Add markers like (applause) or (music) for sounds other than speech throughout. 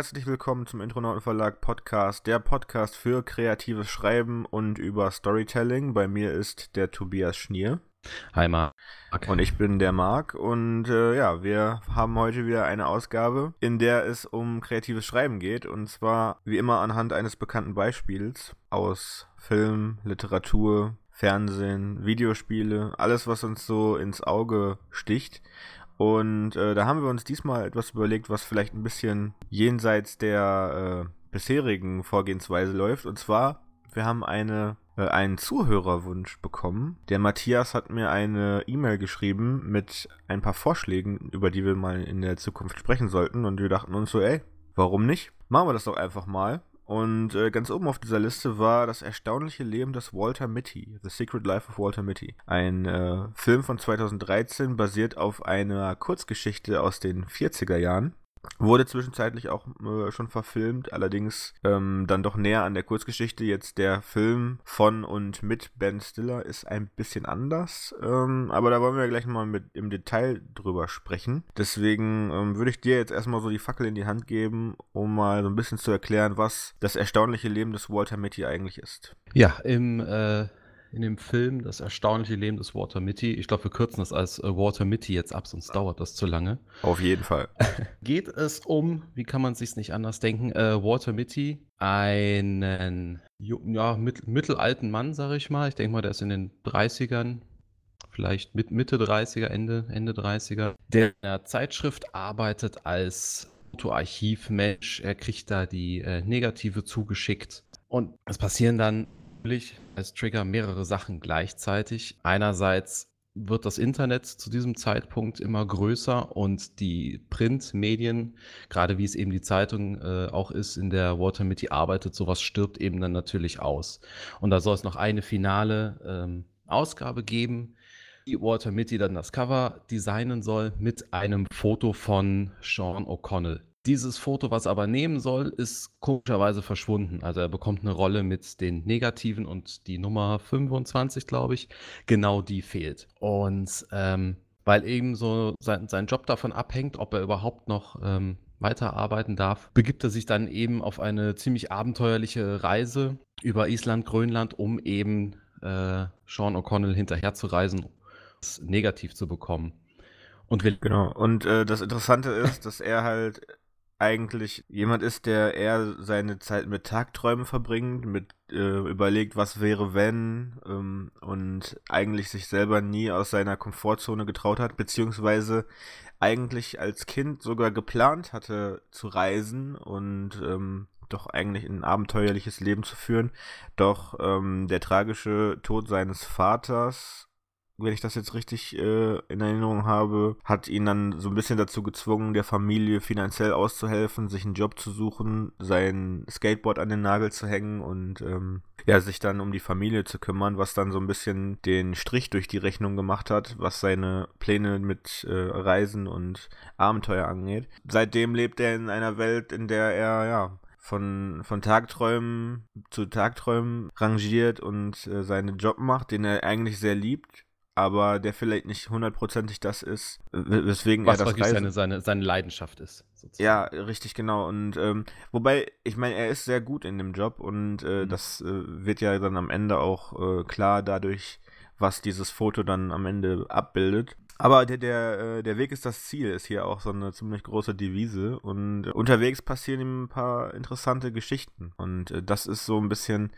Herzlich willkommen zum Intronauten Verlag Podcast, der Podcast für kreatives Schreiben und über Storytelling. Bei mir ist der Tobias Schnier. Hi Marc. Und ich bin der Marc und äh, ja, wir haben heute wieder eine Ausgabe, in der es um kreatives Schreiben geht und zwar wie immer anhand eines bekannten Beispiels aus Film, Literatur, Fernsehen, Videospiele, alles was uns so ins Auge sticht. Und äh, da haben wir uns diesmal etwas überlegt, was vielleicht ein bisschen jenseits der äh, bisherigen Vorgehensweise läuft. Und zwar, wir haben eine, äh, einen Zuhörerwunsch bekommen. Der Matthias hat mir eine E-Mail geschrieben mit ein paar Vorschlägen, über die wir mal in der Zukunft sprechen sollten. Und wir dachten uns so, ey, warum nicht? Machen wir das doch einfach mal. Und äh, ganz oben auf dieser Liste war das erstaunliche Leben des Walter Mitty, The Secret Life of Walter Mitty. Ein äh, Film von 2013, basiert auf einer Kurzgeschichte aus den 40er Jahren. Wurde zwischenzeitlich auch äh, schon verfilmt, allerdings ähm, dann doch näher an der Kurzgeschichte. Jetzt der Film von und mit Ben Stiller ist ein bisschen anders, ähm, aber da wollen wir gleich mal mit im Detail drüber sprechen. Deswegen ähm, würde ich dir jetzt erstmal so die Fackel in die Hand geben, um mal so ein bisschen zu erklären, was das erstaunliche Leben des Walter Mitty eigentlich ist. Ja, im äh in dem Film Das erstaunliche Leben des Walter Mitty. Ich glaube, wir kürzen das als äh, Walter Mitty jetzt ab, sonst dauert das zu lange. Auf jeden Fall. (laughs) Geht es um, wie kann man sich nicht anders denken, äh, Walter Mitty, einen ja, mit, mittelalten Mann, sage ich mal. Ich denke mal, der ist in den 30ern, vielleicht mit Mitte 30er, Ende, Ende 30er, der in einer Zeitschrift arbeitet als Fotoarchivmensch. Er kriegt da die äh, Negative zugeschickt. Und es passieren dann natürlich als Trigger mehrere Sachen gleichzeitig. Einerseits wird das Internet zu diesem Zeitpunkt immer größer und die Printmedien, gerade wie es eben die Zeitung äh, auch ist, in der Walter Mitty arbeitet, sowas stirbt eben dann natürlich aus. Und da soll es noch eine finale ähm, Ausgabe geben, die Walter Mitty dann das Cover designen soll mit einem Foto von Sean O'Connell. Dieses Foto, was er aber nehmen soll, ist komischerweise verschwunden. Also er bekommt eine Rolle mit den Negativen und die Nummer 25, glaube ich, genau die fehlt. Und ähm, weil eben so sein, sein Job davon abhängt, ob er überhaupt noch ähm, weiterarbeiten darf, begibt er sich dann eben auf eine ziemlich abenteuerliche Reise über Island, Grönland, um eben äh, Sean O'Connell hinterherzureisen, das negativ zu bekommen. Und genau. Und äh, das Interessante ist, dass er halt eigentlich jemand ist, der eher seine Zeit mit Tagträumen verbringt, mit äh, überlegt, was wäre wenn ähm, und eigentlich sich selber nie aus seiner Komfortzone getraut hat, beziehungsweise eigentlich als Kind sogar geplant hatte zu reisen und ähm, doch eigentlich ein abenteuerliches Leben zu führen. Doch ähm, der tragische Tod seines Vaters wenn ich das jetzt richtig äh, in Erinnerung habe, hat ihn dann so ein bisschen dazu gezwungen, der Familie finanziell auszuhelfen, sich einen Job zu suchen, sein Skateboard an den Nagel zu hängen und ähm, ja, sich dann um die Familie zu kümmern, was dann so ein bisschen den Strich durch die Rechnung gemacht hat, was seine Pläne mit äh, Reisen und Abenteuer angeht. Seitdem lebt er in einer Welt, in der er ja von, von Tagträumen zu Tagträumen rangiert und äh, seinen Job macht, den er eigentlich sehr liebt aber der vielleicht nicht hundertprozentig das ist, weswegen Was er das Reisen... seine, seine, seine Leidenschaft ist. Sozusagen. Ja, richtig, genau. Und ähm, wobei, ich meine, er ist sehr gut in dem Job und äh, mhm. das äh, wird ja dann am Ende auch äh, klar dadurch, was dieses Foto dann am Ende abbildet. Aber der, der, äh, der Weg ist das Ziel, ist hier auch so eine ziemlich große Devise. Und unterwegs passieren ihm ein paar interessante Geschichten. Und äh, das ist so ein bisschen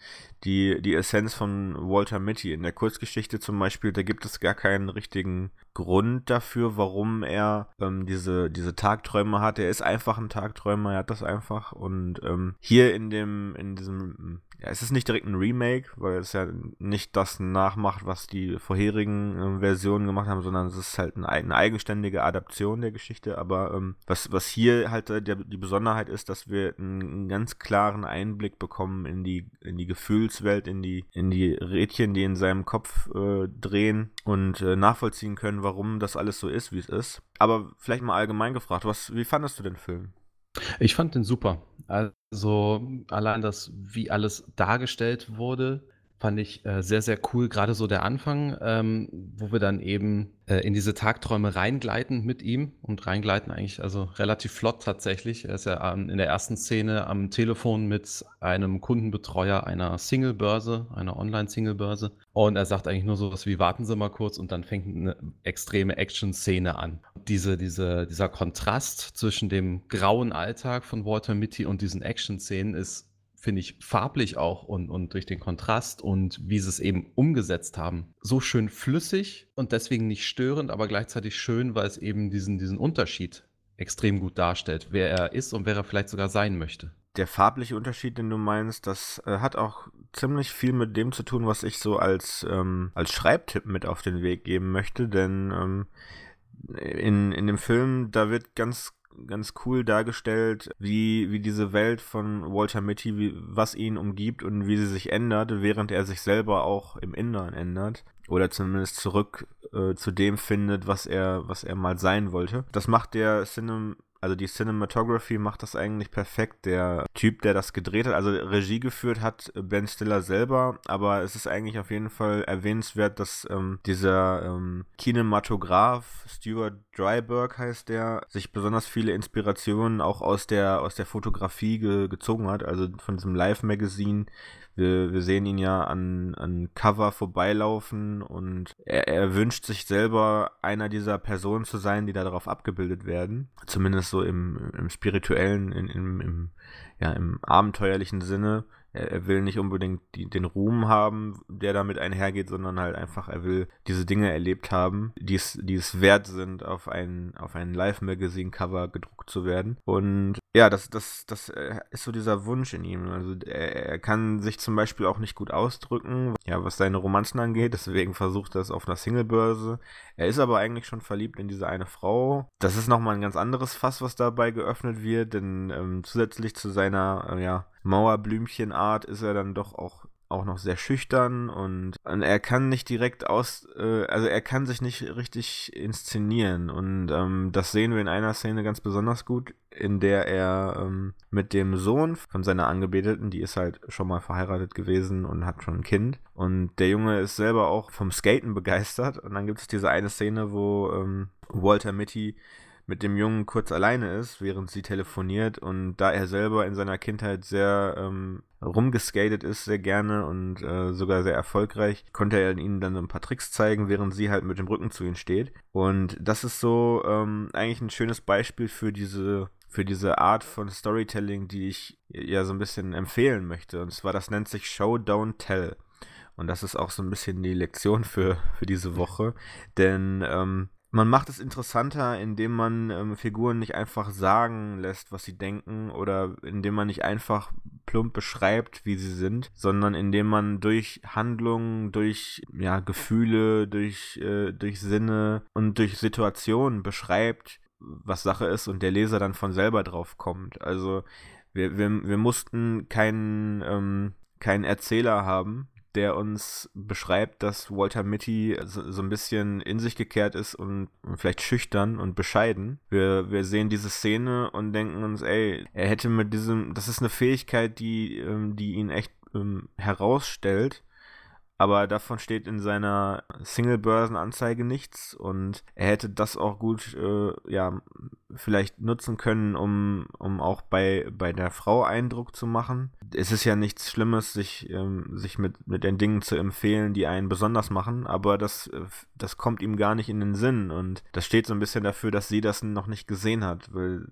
die, die Essenz von Walter Mitty. In der Kurzgeschichte zum Beispiel, da gibt es gar keinen richtigen Grund dafür, warum er ähm, diese, diese Tagträume hat. Er ist einfach ein Tagträumer, er hat das einfach. Und ähm, hier in dem, in diesem ja, es ist nicht direkt ein Remake, weil es ja nicht das nachmacht, was die vorherigen äh, Versionen gemacht haben, sondern es ist halt eine, eine eigenständige Adaption der Geschichte. Aber ähm, was, was hier halt äh, der, die Besonderheit ist, dass wir einen, einen, ganz klaren Einblick bekommen in die, in die Gefühlswelt, in die, in die Rädchen, die in seinem Kopf äh, drehen und äh, nachvollziehen können, warum das alles so ist, wie es ist. Aber vielleicht mal allgemein gefragt, was, wie fandest du den Film? Ich fand den super. Also allein das, wie alles dargestellt wurde, Fand ich äh, sehr, sehr cool. Gerade so der Anfang, ähm, wo wir dann eben äh, in diese Tagträume reingleiten mit ihm und reingleiten eigentlich also relativ flott tatsächlich. Er ist ja ähm, in der ersten Szene am Telefon mit einem Kundenbetreuer einer Singlebörse, einer Online-Singlebörse. Und er sagt eigentlich nur so was wie, warten Sie mal kurz und dann fängt eine extreme Action-Szene an. Diese, diese, dieser Kontrast zwischen dem grauen Alltag von Walter Mitty und diesen Action-Szenen ist finde ich, farblich auch und, und durch den Kontrast und wie sie es eben umgesetzt haben, so schön flüssig und deswegen nicht störend, aber gleichzeitig schön, weil es eben diesen, diesen Unterschied extrem gut darstellt, wer er ist und wer er vielleicht sogar sein möchte. Der farbliche Unterschied, den du meinst, das äh, hat auch ziemlich viel mit dem zu tun, was ich so als, ähm, als Schreibtipp mit auf den Weg geben möchte, denn ähm, in, in dem Film, da wird ganz ganz cool dargestellt, wie, wie diese Welt von Walter Mitty, wie, was ihn umgibt und wie sie sich ändert, während er sich selber auch im Inneren ändert. Oder zumindest zurück äh, zu dem findet, was er, was er mal sein wollte. Das macht der Cinem also die Cinematography macht das eigentlich perfekt. Der Typ, der das gedreht hat, also Regie geführt hat Ben Stiller selber, aber es ist eigentlich auf jeden Fall erwähnenswert, dass ähm, dieser ähm, Kinematograph, Stuart Dryberg heißt der, sich besonders viele Inspirationen auch aus der, aus der Fotografie ge gezogen hat, also von diesem Live-Magazin wir, wir sehen ihn ja an, an Cover vorbeilaufen und er, er wünscht sich selber einer dieser Personen zu sein, die darauf abgebildet werden. Zumindest so im, im spirituellen, in, im, im, ja, im abenteuerlichen Sinne. Er, will nicht unbedingt die, den Ruhm haben, der damit einhergeht, sondern halt einfach, er will diese Dinge erlebt haben, die es, die es wert sind, auf ein, auf ein Live-Magazin-Cover gedruckt zu werden. Und ja, das, das, das äh, ist so dieser Wunsch in ihm. Also er, er kann sich zum Beispiel auch nicht gut ausdrücken, ja, was seine Romanzen angeht, deswegen versucht er es auf einer Singlebörse. Er ist aber eigentlich schon verliebt in diese eine Frau. Das ist nochmal ein ganz anderes Fass, was dabei geöffnet wird, denn ähm, zusätzlich zu seiner, äh, ja, Mauerblümchenart ist er dann doch auch auch noch sehr schüchtern und, und er kann nicht direkt aus, äh, also er kann sich nicht richtig inszenieren und ähm, das sehen wir in einer Szene ganz besonders gut, in der er ähm, mit dem Sohn von seiner Angebeteten, die ist halt schon mal verheiratet gewesen und hat schon ein Kind und der Junge ist selber auch vom Skaten begeistert und dann gibt es diese eine Szene, wo ähm, Walter Mitty mit dem Jungen kurz alleine ist, während sie telefoniert und da er selber in seiner Kindheit sehr ähm, rumgeskatet ist, sehr gerne und äh, sogar sehr erfolgreich, konnte er ihnen dann ein paar Tricks zeigen, während sie halt mit dem Rücken zu ihm steht. Und das ist so ähm, eigentlich ein schönes Beispiel für diese für diese Art von Storytelling, die ich ja so ein bisschen empfehlen möchte. Und zwar, das nennt sich Show, Don't Tell. Und das ist auch so ein bisschen die Lektion für, für diese Woche. Denn ähm, man macht es interessanter, indem man ähm, Figuren nicht einfach sagen lässt, was sie denken, oder indem man nicht einfach plump beschreibt, wie sie sind, sondern indem man durch Handlungen, durch ja, Gefühle, durch, äh, durch Sinne und durch Situationen beschreibt, was Sache ist und der Leser dann von selber drauf kommt. Also wir, wir, wir mussten keinen, ähm, keinen Erzähler haben, der uns beschreibt, dass Walter Mitty so, so, ein bisschen in sich gekehrt ist und vielleicht schüchtern und bescheiden. Wir, wir sehen diese Szene und denken uns, ey, er hätte mit diesem, das ist eine Fähigkeit, die, ähm, die ihn echt ähm, herausstellt aber davon steht in seiner Single-Börsenanzeige nichts. Und er hätte das auch gut, äh, ja, vielleicht nutzen können, um, um auch bei, bei der Frau Eindruck zu machen. Es ist ja nichts Schlimmes, sich, ähm, sich mit, mit den Dingen zu empfehlen, die einen besonders machen, aber das, äh, das kommt ihm gar nicht in den Sinn. Und das steht so ein bisschen dafür, dass sie das noch nicht gesehen hat, weil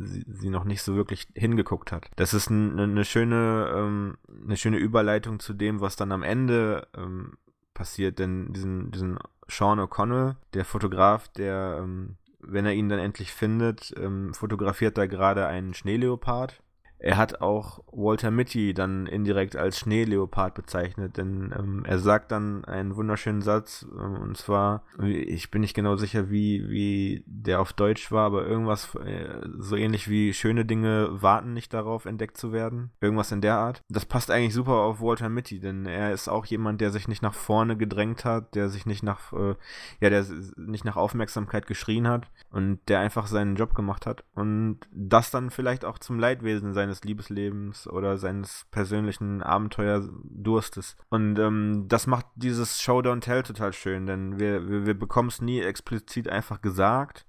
sie, sie noch nicht so wirklich hingeguckt hat. Das ist eine, eine schöne, ähm, eine schöne Überleitung zu dem, was dann am Ende ähm, passiert, denn diesen, diesen Sean O'Connell, der Fotograf, der, ähm, wenn er ihn dann endlich findet, ähm, fotografiert da gerade einen Schneeleopard er hat auch Walter Mitty dann indirekt als Schneeleopard bezeichnet, denn ähm, er sagt dann einen wunderschönen Satz, ähm, und zwar, ich bin nicht genau sicher, wie, wie der auf Deutsch war, aber irgendwas äh, so ähnlich wie schöne Dinge warten nicht darauf, entdeckt zu werden. Irgendwas in der Art. Das passt eigentlich super auf Walter Mitty, denn er ist auch jemand, der sich nicht nach vorne gedrängt hat, der sich nicht nach, äh, ja, der nicht nach Aufmerksamkeit geschrien hat und der einfach seinen Job gemacht hat und das dann vielleicht auch zum Leidwesen seines seines Liebeslebens oder seines persönlichen Abenteuerdurstes. Und ähm, das macht dieses Show Don't Tell total schön, denn wir, wir, wir bekommen es nie explizit einfach gesagt,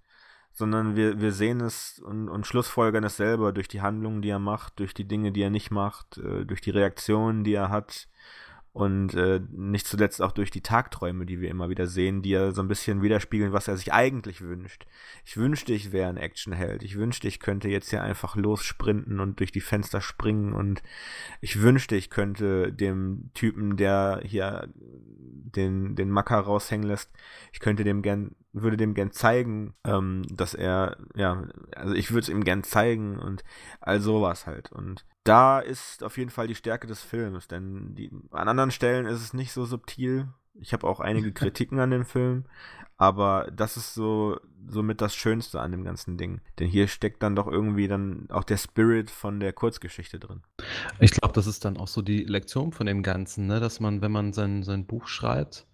sondern wir, wir sehen es und, und schlussfolgern es selber durch die Handlungen, die er macht, durch die Dinge, die er nicht macht, äh, durch die Reaktionen, die er hat und äh, nicht zuletzt auch durch die Tagträume, die wir immer wieder sehen, die ja so ein bisschen widerspiegeln, was er sich eigentlich wünscht. Ich wünschte, ich wäre ein Actionheld. Ich wünschte, ich könnte jetzt hier einfach lossprinten und durch die Fenster springen. Und ich wünschte, ich könnte dem Typen, der hier den, den Macker raushängen lässt, ich könnte dem gern, würde dem gern zeigen, ähm, dass er, ja, also ich würde es ihm gern zeigen und all sowas halt. Und da ist auf jeden Fall die Stärke des Films, denn die, an anderen Stellen ist es nicht so subtil. Ich habe auch einige (laughs) Kritiken an dem Film, aber das ist so somit das Schönste an dem ganzen Ding, denn hier steckt dann doch irgendwie dann auch der Spirit von der Kurzgeschichte drin. Ich glaube, das ist dann auch so die Lektion von dem Ganzen, ne? dass man, wenn man sein, sein Buch schreibt,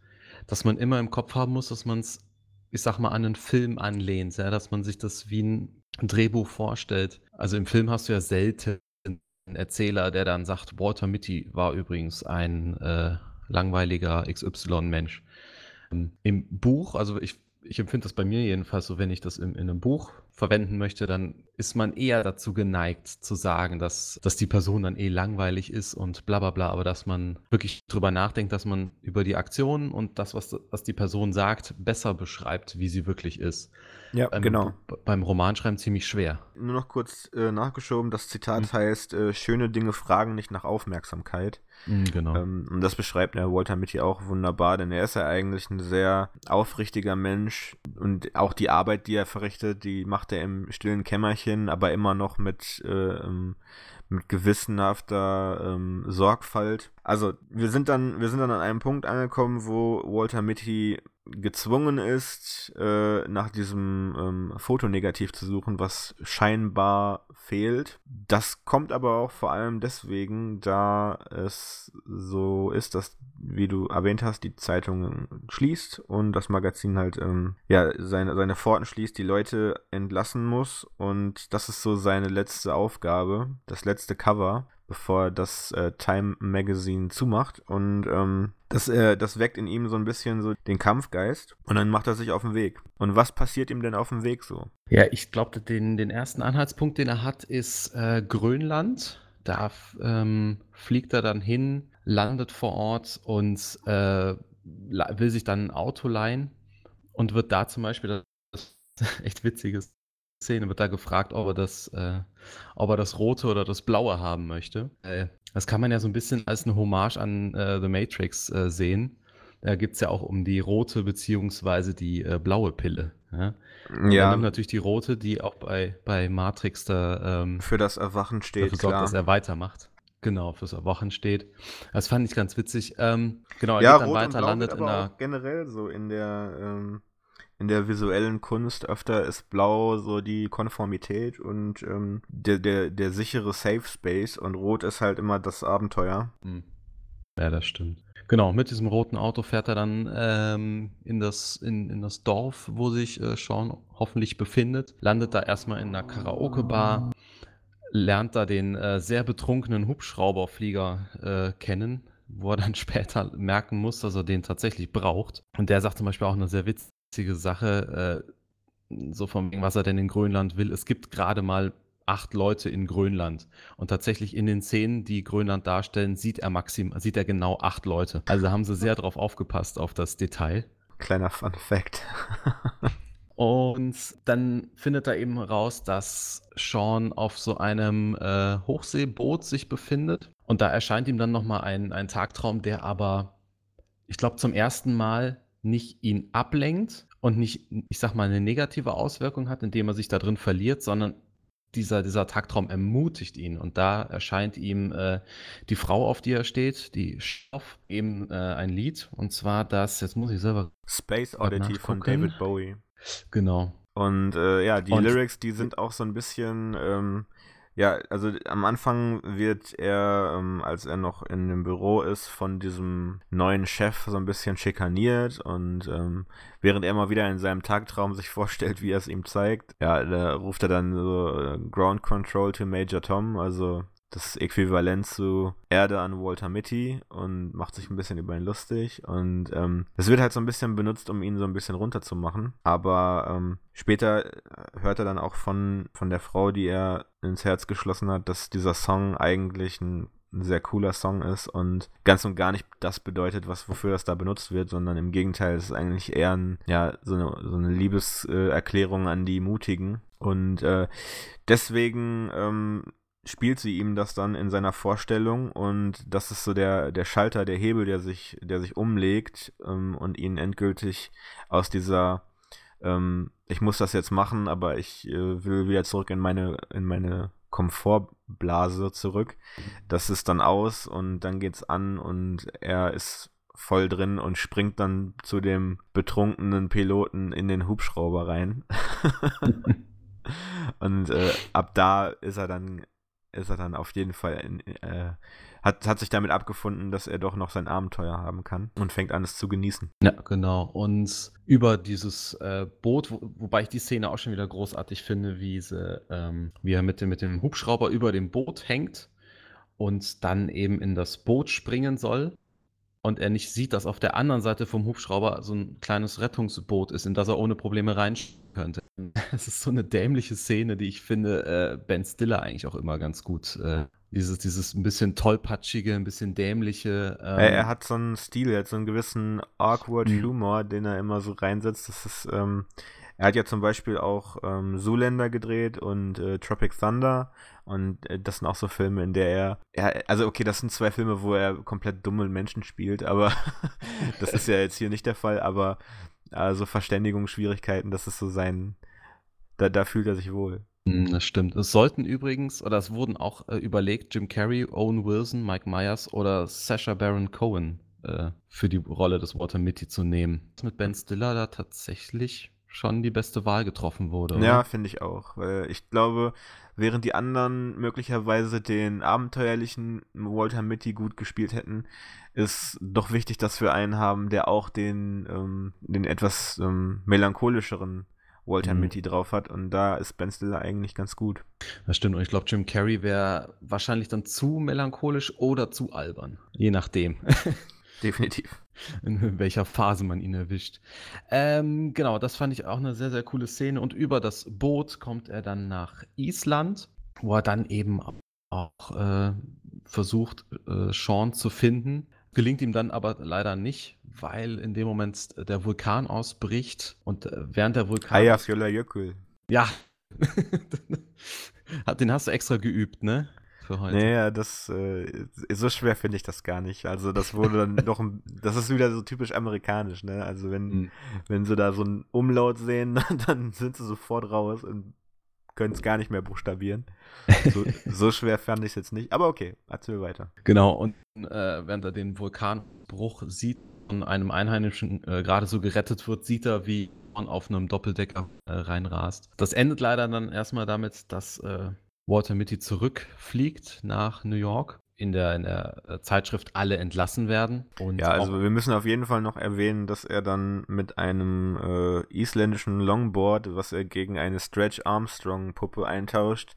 dass man immer im Kopf haben muss, dass man es, ich sag mal, an einen Film anlehnt, ja? dass man sich das wie ein Drehbuch vorstellt. Also im Film hast du ja selten Erzähler, der dann sagt, Walter Mitty war übrigens ein äh, langweiliger XY-Mensch. Ähm, Im Buch, also ich, ich empfinde das bei mir jedenfalls so, wenn ich das in, in einem Buch verwenden möchte, dann ist man eher dazu geneigt zu sagen, dass, dass die Person dann eh langweilig ist und bla bla bla, aber dass man wirklich drüber nachdenkt, dass man über die Aktionen und das, was, was die Person sagt, besser beschreibt, wie sie wirklich ist. Ja, Ähm, genau. beim Romanschreiben ziemlich schwer. Nur noch kurz äh, nachgeschoben, das Zitat Mhm. heißt, äh, schöne Dinge fragen nicht nach Aufmerksamkeit. Mhm, genau. Ähm, und das beschreibt der Walter Mitty auch wunderbar, denn er ist ja eigentlich ein sehr aufrichtiger Mensch und auch die Arbeit, die er verrichtet, die macht er im stillen Kämmerchen, aber immer noch mit, äh, ähm, mit gewissenhafter ähm, Sorgfalt. Also wir sind dann, wir sind dann an einem Punkt angekommen, wo Walter Mitty gezwungen ist, äh, nach diesem ähm, Fotonegativ zu suchen, was scheinbar fehlt. Das kommt aber auch vor allem deswegen, da es so ist, dass, wie du erwähnt hast, die Zeitung schließt und das Magazin halt ähm, ja seine, seine Pforten schließt, die Leute entlassen muss und das ist so seine letzte Aufgabe, das letzte Cover bevor das äh, Time Magazine zumacht. Und ähm, das, äh, das weckt in ihm so ein bisschen so den Kampfgeist. Und dann macht er sich auf den Weg. Und was passiert ihm denn auf dem Weg so? Ja, ich glaube, den, den ersten Anhaltspunkt, den er hat, ist äh, Grönland. Da ähm, fliegt er dann hin, landet vor Ort und äh, will sich dann ein Auto leihen und wird da zum Beispiel, das ist (laughs) echt witzige Szene, wird da gefragt, ob er das, äh, ob er das Rote oder das Blaue haben möchte. Äh, das kann man ja so ein bisschen als eine Hommage an äh, The Matrix äh, sehen. Da geht es ja auch um die rote beziehungsweise die äh, blaue Pille. Ja? Er nimmt natürlich die rote, die auch bei, bei Matrix da ähm, für das Erwachen steht, dafür sorgt, klar. dass er weitermacht. Genau, fürs Erwachen steht. Das fand ich ganz witzig. Ähm, genau, er ja, geht dann weiter, landet in auch generell so in der, ähm, in der visuellen Kunst öfter ist Blau so die Konformität und ähm, der, der, der sichere Safe Space und Rot ist halt immer das Abenteuer. Hm. Ja, das stimmt. Genau, mit diesem roten Auto fährt er dann ähm, in, das, in, in das Dorf, wo sich äh, Sean hoffentlich befindet, landet da erstmal in einer Karaoke-Bar, lernt da den äh, sehr betrunkenen Hubschrauberflieger äh, kennen, wo er dann (laughs) später merken muss, dass er den tatsächlich braucht. Und der sagt zum Beispiel auch eine sehr witzige Sache, äh, so von wegen, was er denn in Grönland will. Es gibt gerade mal acht Leute in Grönland. Und tatsächlich in den Szenen, die Grönland darstellen, sieht er maxim, sieht er genau acht Leute. Also haben sie sehr drauf aufgepasst auf das Detail. Kleiner Fun Fact. (laughs) Und dann findet er eben raus, dass Sean auf so einem äh, Hochseeboot sich befindet. Und da erscheint ihm dann nochmal ein, ein Tagtraum, der aber, ich glaube, zum ersten Mal nicht ihn ablenkt und nicht, ich sag mal, eine negative Auswirkung hat, indem er sich da drin verliert, sondern dieser, dieser Tagtraum ermutigt ihn. Und da erscheint ihm äh, die Frau, auf die er steht, die Stoff, eben äh, ein Lied. Und zwar das, jetzt muss ich selber, Space Oddity von. David Bowie. genau. Und äh, ja, die Und- Lyrics, die sind auch so ein bisschen, ähm, Ja, also am Anfang wird er, ähm, als er noch in dem Büro ist, von diesem neuen Chef so ein bisschen schikaniert und ähm, während er mal wieder in seinem Tagtraum sich (laughs) vorstellt, wie er es ihm zeigt, ja, da ruft er dann so äh, Ground Control to Major Tom, also das Äquivalent zu Erde an Walter Mitty und macht sich ein bisschen über ihn lustig. Und ähm, es wird halt so ein bisschen benutzt, um ihn so ein bisschen runterzumachen. Aber ähm, später äh, hört er dann auch von, von der Frau, die er ins Herz geschlossen hat, dass dieser Song eigentlich ein ein sehr cooler Song ist und ganz und gar nicht das bedeutet, was wofür das da benutzt wird, sondern im Gegenteil, es ist eigentlich eher ein, ja, so eine, so eine Liebeserklärung an die Mutigen. Und äh, deswegen ähm, spielt sie ihm das dann in seiner Vorstellung und das ist so der, der Schalter, der Hebel, der sich, der sich umlegt ähm, und ihn endgültig aus dieser ähm, ich muss das jetzt machen, aber ich äh, will wieder zurück in meine, in meine Komfortblase zurück. Das ist dann aus und dann geht's an und er ist voll drin und springt dann zu dem betrunkenen Piloten in den Hubschrauber rein. (laughs) (laughs) und äh, ab da ist er dann ist er dann auf jeden Fall in, äh, hat, hat sich damit abgefunden, dass er doch noch sein Abenteuer haben kann und fängt an, es zu genießen. Ja, genau. Und über dieses äh, Boot, wo, wobei ich die Szene auch schon wieder großartig finde, wie, sie, ähm, wie er mit dem, mit dem Hubschrauber über dem Boot hängt und dann eben in das Boot springen soll und er nicht sieht, dass auf der anderen Seite vom Hubschrauber so ein kleines Rettungsboot ist, in das er ohne Probleme rein könnte. (laughs) Es ist so eine dämliche Szene, die ich finde, äh, Ben Stiller eigentlich auch immer ganz gut. Äh, dieses, dieses ein bisschen tollpatschige, ein bisschen dämliche. Ähm, er, er, hat so einen Stil, er hat so einen gewissen awkward mhm. Humor, den er immer so reinsetzt. Das ist, ähm, er hat ja zum Beispiel auch ähm, Zoolander gedreht und äh, Tropic Thunder. Und äh, das sind auch so Filme, in der er, er. Also, okay, das sind zwei Filme, wo er komplett dumme Menschen spielt, aber (laughs) das ist ja jetzt hier nicht der Fall. Aber also Verständigungsschwierigkeiten, das ist so sein. Da, da fühlt er sich wohl. Hm, das stimmt. Es sollten übrigens, oder es wurden auch äh, überlegt, Jim Carrey, Owen Wilson, Mike Myers oder Sasha Baron Cohen äh, für die Rolle des Walter Mitty zu nehmen. Mit Ben Stiller da tatsächlich schon die beste Wahl getroffen wurde. Oder? Ja, finde ich auch. Weil ich glaube, während die anderen möglicherweise den abenteuerlichen Walter Mitty gut gespielt hätten, ist doch wichtig, dass wir einen haben, der auch den, ähm, den etwas ähm, melancholischeren Walter mhm. Mitty drauf hat. Und da ist Ben Stiller eigentlich ganz gut. Das stimmt. Und ich glaube, Jim Carrey wäre wahrscheinlich dann zu melancholisch oder zu albern. Je nachdem. (laughs) Definitiv. (laughs) In welcher Phase man ihn erwischt. Ähm, genau, das fand ich auch eine sehr, sehr coole Szene. Und über das Boot kommt er dann nach Island, wo er dann eben auch äh, versucht, äh, Sean zu finden. Gelingt ihm dann aber leider nicht, weil in dem Moment der Vulkan ausbricht und äh, während der Vulkan. Eyjafjallajökull. Ja. (laughs) Den hast du extra geübt, ne? Für heute. Naja, das, äh, so schwer finde ich das gar nicht. Also das wurde dann (laughs) doch, das ist wieder so typisch amerikanisch, ne? Also wenn, mhm. wenn sie da so einen Umlaut sehen, (laughs) dann sind sie sofort raus und können es gar nicht mehr buchstabieren. So, (laughs) so schwer fand ich es jetzt nicht. Aber okay, erzähl weiter. Genau, und äh, während er den Vulkanbruch sieht und einem Einheimischen äh, gerade so gerettet wird, sieht er, wie auf einem Doppeldecker äh, reinrast. Das endet leider dann erstmal damit, dass äh, Walter Mitty zurückfliegt nach New York. In der, in der äh, Zeitschrift alle entlassen werden. ja, also wir müssen auf jeden Fall noch erwähnen, dass er dann mit einem äh, isländischen Longboard, was er gegen eine Stretch Armstrong Puppe eintauscht,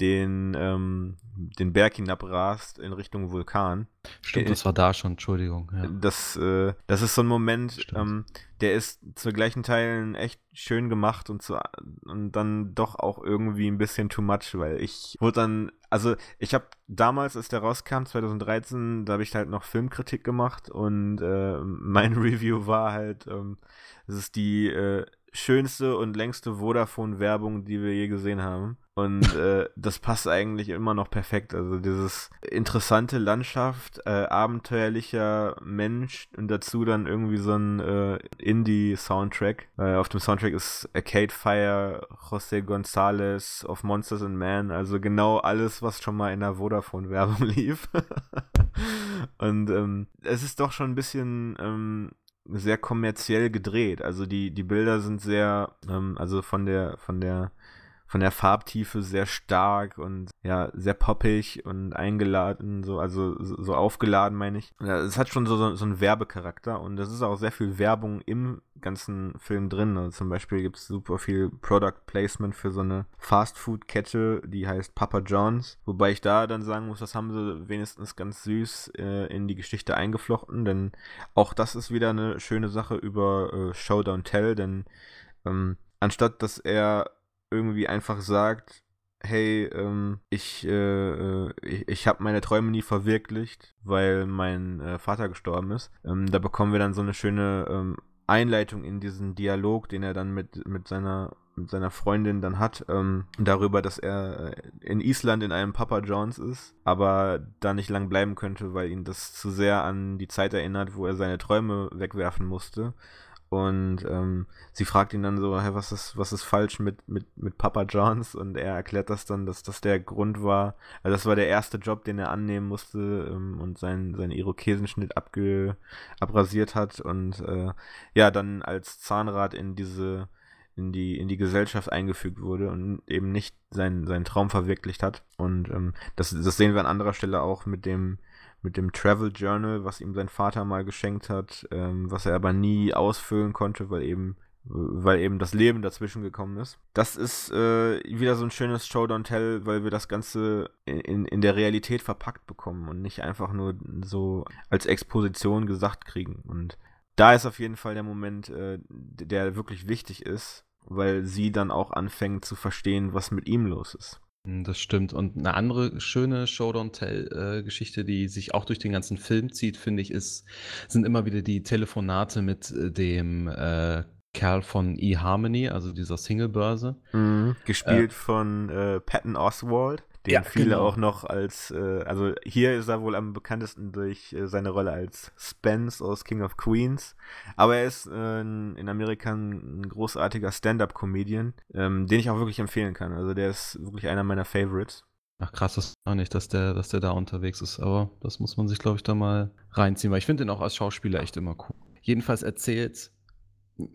den, ähm, den Berg hinabrast in Richtung Vulkan. Stimmt, das war da schon, Entschuldigung. Ja. Das, äh, das ist so ein Moment, ähm, der ist zu gleichen Teilen echt schön gemacht und, zu, und dann doch auch irgendwie ein bisschen too much, weil ich wurde dann, also ich habe damals, als der rauskam, 2013, da habe ich halt noch Filmkritik gemacht und äh, mein (laughs) Review war halt, ähm, es ist die äh, schönste und längste Vodafone-Werbung, die wir je gesehen haben. Und äh, das passt eigentlich immer noch perfekt. Also dieses interessante Landschaft, äh, abenteuerlicher Mensch und dazu dann irgendwie so ein äh, Indie-Soundtrack. Äh, auf dem Soundtrack ist Arcade Fire, José González of Monsters and Man. Also genau alles, was schon mal in der Vodafone-Werbung (laughs) lief. und ähm, es ist doch schon ein bisschen ähm, sehr kommerziell gedreht. Also die, die Bilder sind sehr, ähm, also von der, von der von der Farbtiefe sehr stark und ja, sehr poppig und eingeladen, so, also so, aufgeladen, meine ich. Es hat schon so, so, einen Werbecharakter und es ist auch sehr viel Werbung im ganzen Film drin. Also zum Beispiel gibt es super viel Product Placement für so eine Fast-Food-Kette, die heißt Papa John's. Wobei ich da dann sagen muss, das haben sie wenigstens ganz süß äh, in die Geschichte eingeflochten, denn auch das ist wieder eine schöne Sache über äh, Show Don't Tell, denn ähm, anstatt dass er irgendwie einfach sagt, hey, ähm, ich, äh, äh ich, ich habe meine Träume nie verwirklicht, weil mein äh, Vater gestorben ist. Ähm, da bekommen wir dann so eine schöne ähm, Einleitung in diesen Dialog, den er dann mit, mit seiner mit seiner Freundin dann hat, ähm, darüber, dass er äh, in Island in einem Papa John's ist, aber da nicht lang bleiben könnte, weil ihn das zu sehr an die Zeit erinnert, wo er seine Träume wegwerfen musste. Und ähm, sie fragt ihn dann so, hey, was ist, was ist falsch mit, mit, mit Papa Johns? Und er erklärt das dann, dass das der Grund war, also das war der erste Job, den er annehmen musste ähm, und seinen, seinen Irokesenschnitt abge, abrasiert hat und äh, ja, dann als Zahnrad in diese, in die, in die Gesellschaft eingefügt wurde und eben nicht seinen, seinen Traum verwirklicht hat. Und ähm, das, das sehen wir an anderer Stelle auch mit dem, mit dem Travel Journal, was ihm sein Vater mal geschenkt hat, ähm, was er aber nie ausfüllen konnte, weil eben weil eben das Leben dazwischen gekommen ist. Das ist äh, wieder so ein schönes Show Don't Tell, weil wir das Ganze in, in der Realität verpackt bekommen und nicht einfach nur so als Exposition gesagt kriegen. Und da ist auf jeden Fall der Moment, äh, der wirklich wichtig ist, weil sie dann auch anfängt zu verstehen, was mit ihm los ist. Hm, das stimmt. Und eine andere schöne Show Don't Tell-Geschichte, äh, die sich auch durch den ganzen Film zieht, finde ich, ist, sind immer wieder die Telefonate mit äh, dem äh, Kerl von eHarmony, also dieser Singlebörse. Mhm, gespielt äh, von äh, Patton Oswald den ja, viele genau. auch noch als, äh, also hier ist er wohl am bekanntesten durch äh, seine Rolle als Spence aus King of Queens, aber er ist äh, in Amerika ein großartiger Stand-up-Comedian, ähm, den ich auch wirklich empfehlen kann. Also der ist wirklich einer meiner Favorites. Ach krass, das ist auch nicht, dass der, dass der da unterwegs ist, aber das muss man sich, glaube ich, da mal reinziehen, weil ich finde den auch als Schauspieler echt immer cool. Jedenfalls erzählt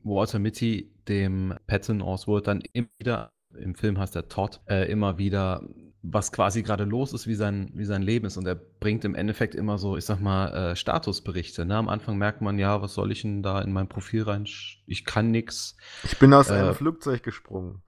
Walter Mitty dem Patton Oswald dann immer wieder, im Film heißt er Todd, äh, immer wieder was quasi gerade los ist, wie sein, wie sein Leben ist. Und er bringt im Endeffekt immer so, ich sag mal, äh, Statusberichte. Ne? Am Anfang merkt man, ja, was soll ich denn da in mein Profil rein? Ich kann nichts. Ich bin aus äh, einem Flugzeug gesprungen.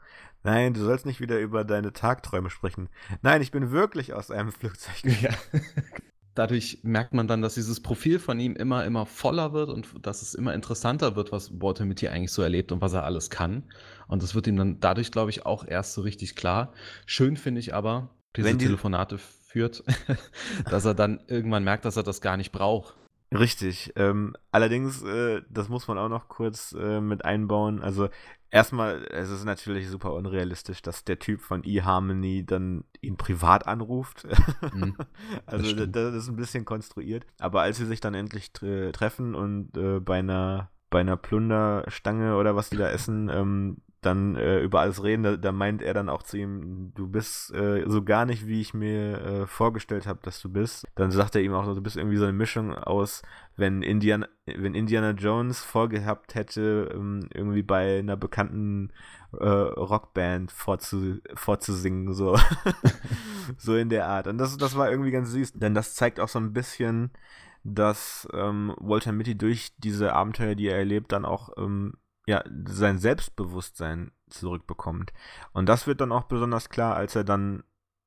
Nein, du sollst nicht wieder über deine Tagträume sprechen. Nein, ich bin wirklich aus einem (laughs) Flugzeug gesprungen. Ja. (laughs) Dadurch merkt man dann, dass dieses Profil von ihm immer, immer voller wird und dass es immer interessanter wird, was Walter Mitty eigentlich so erlebt und was er alles kann. Und das wird ihm dann dadurch, glaube ich, auch erst so richtig klar. Schön finde ich aber, diese die Telefonate führt, (laughs) dass er dann irgendwann merkt, dass er das gar nicht braucht. Richtig. Ähm, allerdings, äh, das muss man auch noch kurz äh, mit einbauen. Also erstmal, es ist natürlich super unrealistisch, dass der Typ von eHarmony dann ihn privat anruft. Mhm, (laughs) also das, das, ist ein bisschen konstruiert. Aber als sie sich dann endlich tre treffen und äh, bei einer bei einer Plunderstange oder was die da essen, ähm, dann äh, über alles reden, da, da, meint er dann auch zu ihm, du bist äh, so gar nicht, wie ich mir äh, vorgestellt habe, dass du bist. Dann sagt er ihm auch, du bist irgendwie so eine Mischung aus, wenn Indiana, wenn Indiana Jones vorgehabt hätte, ähm, irgendwie bei einer bekannten äh, Rockband vorzu, vorzusingen, so. (laughs) (laughs) so in der Art. Und das, das war irgendwie ganz süß, denn das zeigt auch so ein bisschen, dass ähm, Walter Mitty durch diese Abenteuer, die er erlebt, dann auch ähm, ja, sein Selbstbewusstsein zurückbekommt. Und das wird dann auch besonders klar, als er dann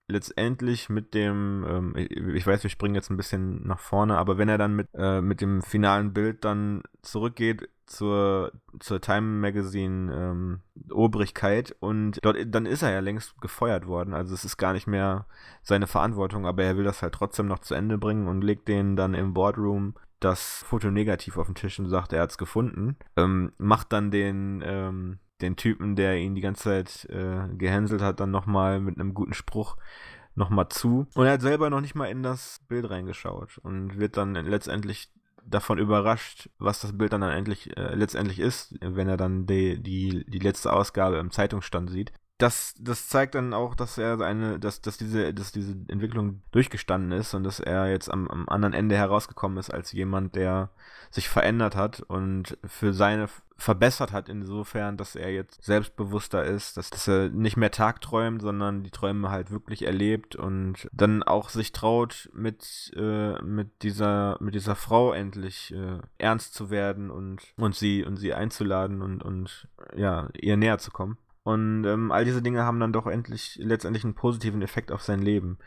letztendlich mit dem, ähm, ich weiß, wir springen jetzt ein bisschen nach vorne, aber wenn er dann mit, äh, mit dem finalen Bild dann zurückgeht zur, zur Time Magazine ähm, Obrigkeit und dort, dann ist er ja längst gefeuert worden, also es ist gar nicht mehr seine Verantwortung, aber er will das halt trotzdem noch zu Ende bringen und legt den dann im Boardroom das Foto negativ auf den Tisch und sagt, er hat es gefunden. Ähm, macht dann den, ähm, den Typen, der ihn die ganze Zeit äh, gehänselt hat, dann nochmal mit einem guten Spruch nochmal zu. Und er hat selber noch nicht mal in das Bild reingeschaut und wird dann letztendlich davon überrascht, was das Bild dann endlich, äh, letztendlich ist, wenn er dann die, die, die letzte Ausgabe im Zeitungsstand sieht. Das, das zeigt dann auch, dass er eine, dass, dass diese, dass diese Entwicklung durchgestanden ist und dass er jetzt am, am anderen Ende herausgekommen ist als jemand, der sich verändert hat und für seine verbessert hat, insofern, dass er jetzt selbstbewusster ist, dass, dass er nicht mehr tagträumt, sondern die Träume halt wirklich erlebt und dann auch sich traut, mit, äh, mit, dieser, mit dieser Frau endlich äh, ernst zu werden und, und, sie, und sie einzuladen und, und ja, ihr näher zu kommen. Und ähm, all diese Dinge haben dann doch endlich letztendlich einen positiven Effekt auf sein Leben.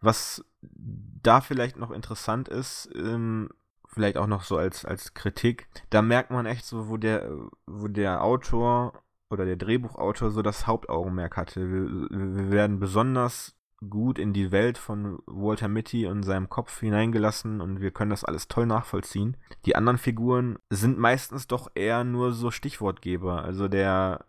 Was da vielleicht noch interessant ist, ähm, vielleicht auch noch so als, als Kritik, da merkt man echt so, wo der, wo der Autor oder der Drehbuchautor so das Hauptaugenmerk hatte. Wir, wir werden besonders gut in die Welt von Walter Mitty und seinem Kopf hineingelassen und wir können das alles toll nachvollziehen. Die anderen Figuren sind meistens doch eher nur so Stichwortgeber. Also der,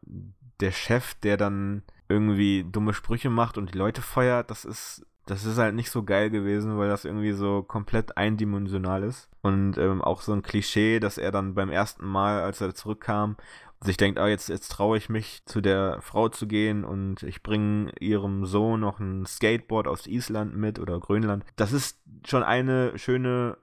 der Chef, der dann irgendwie dumme Sprüche macht und die Leute feuert, das ist, das ist halt nicht so geil gewesen, weil das irgendwie so komplett eindimensional ist. Und ähm, auch so ein Klischee, dass er dann beim ersten Mal, als er zurückkam, sich denkt, ah, jetzt, jetzt traue ich mich, zu der Frau zu gehen und ich bringe ihrem Sohn noch ein Skateboard aus Island mit oder Grönland. Das ist schon eine schöne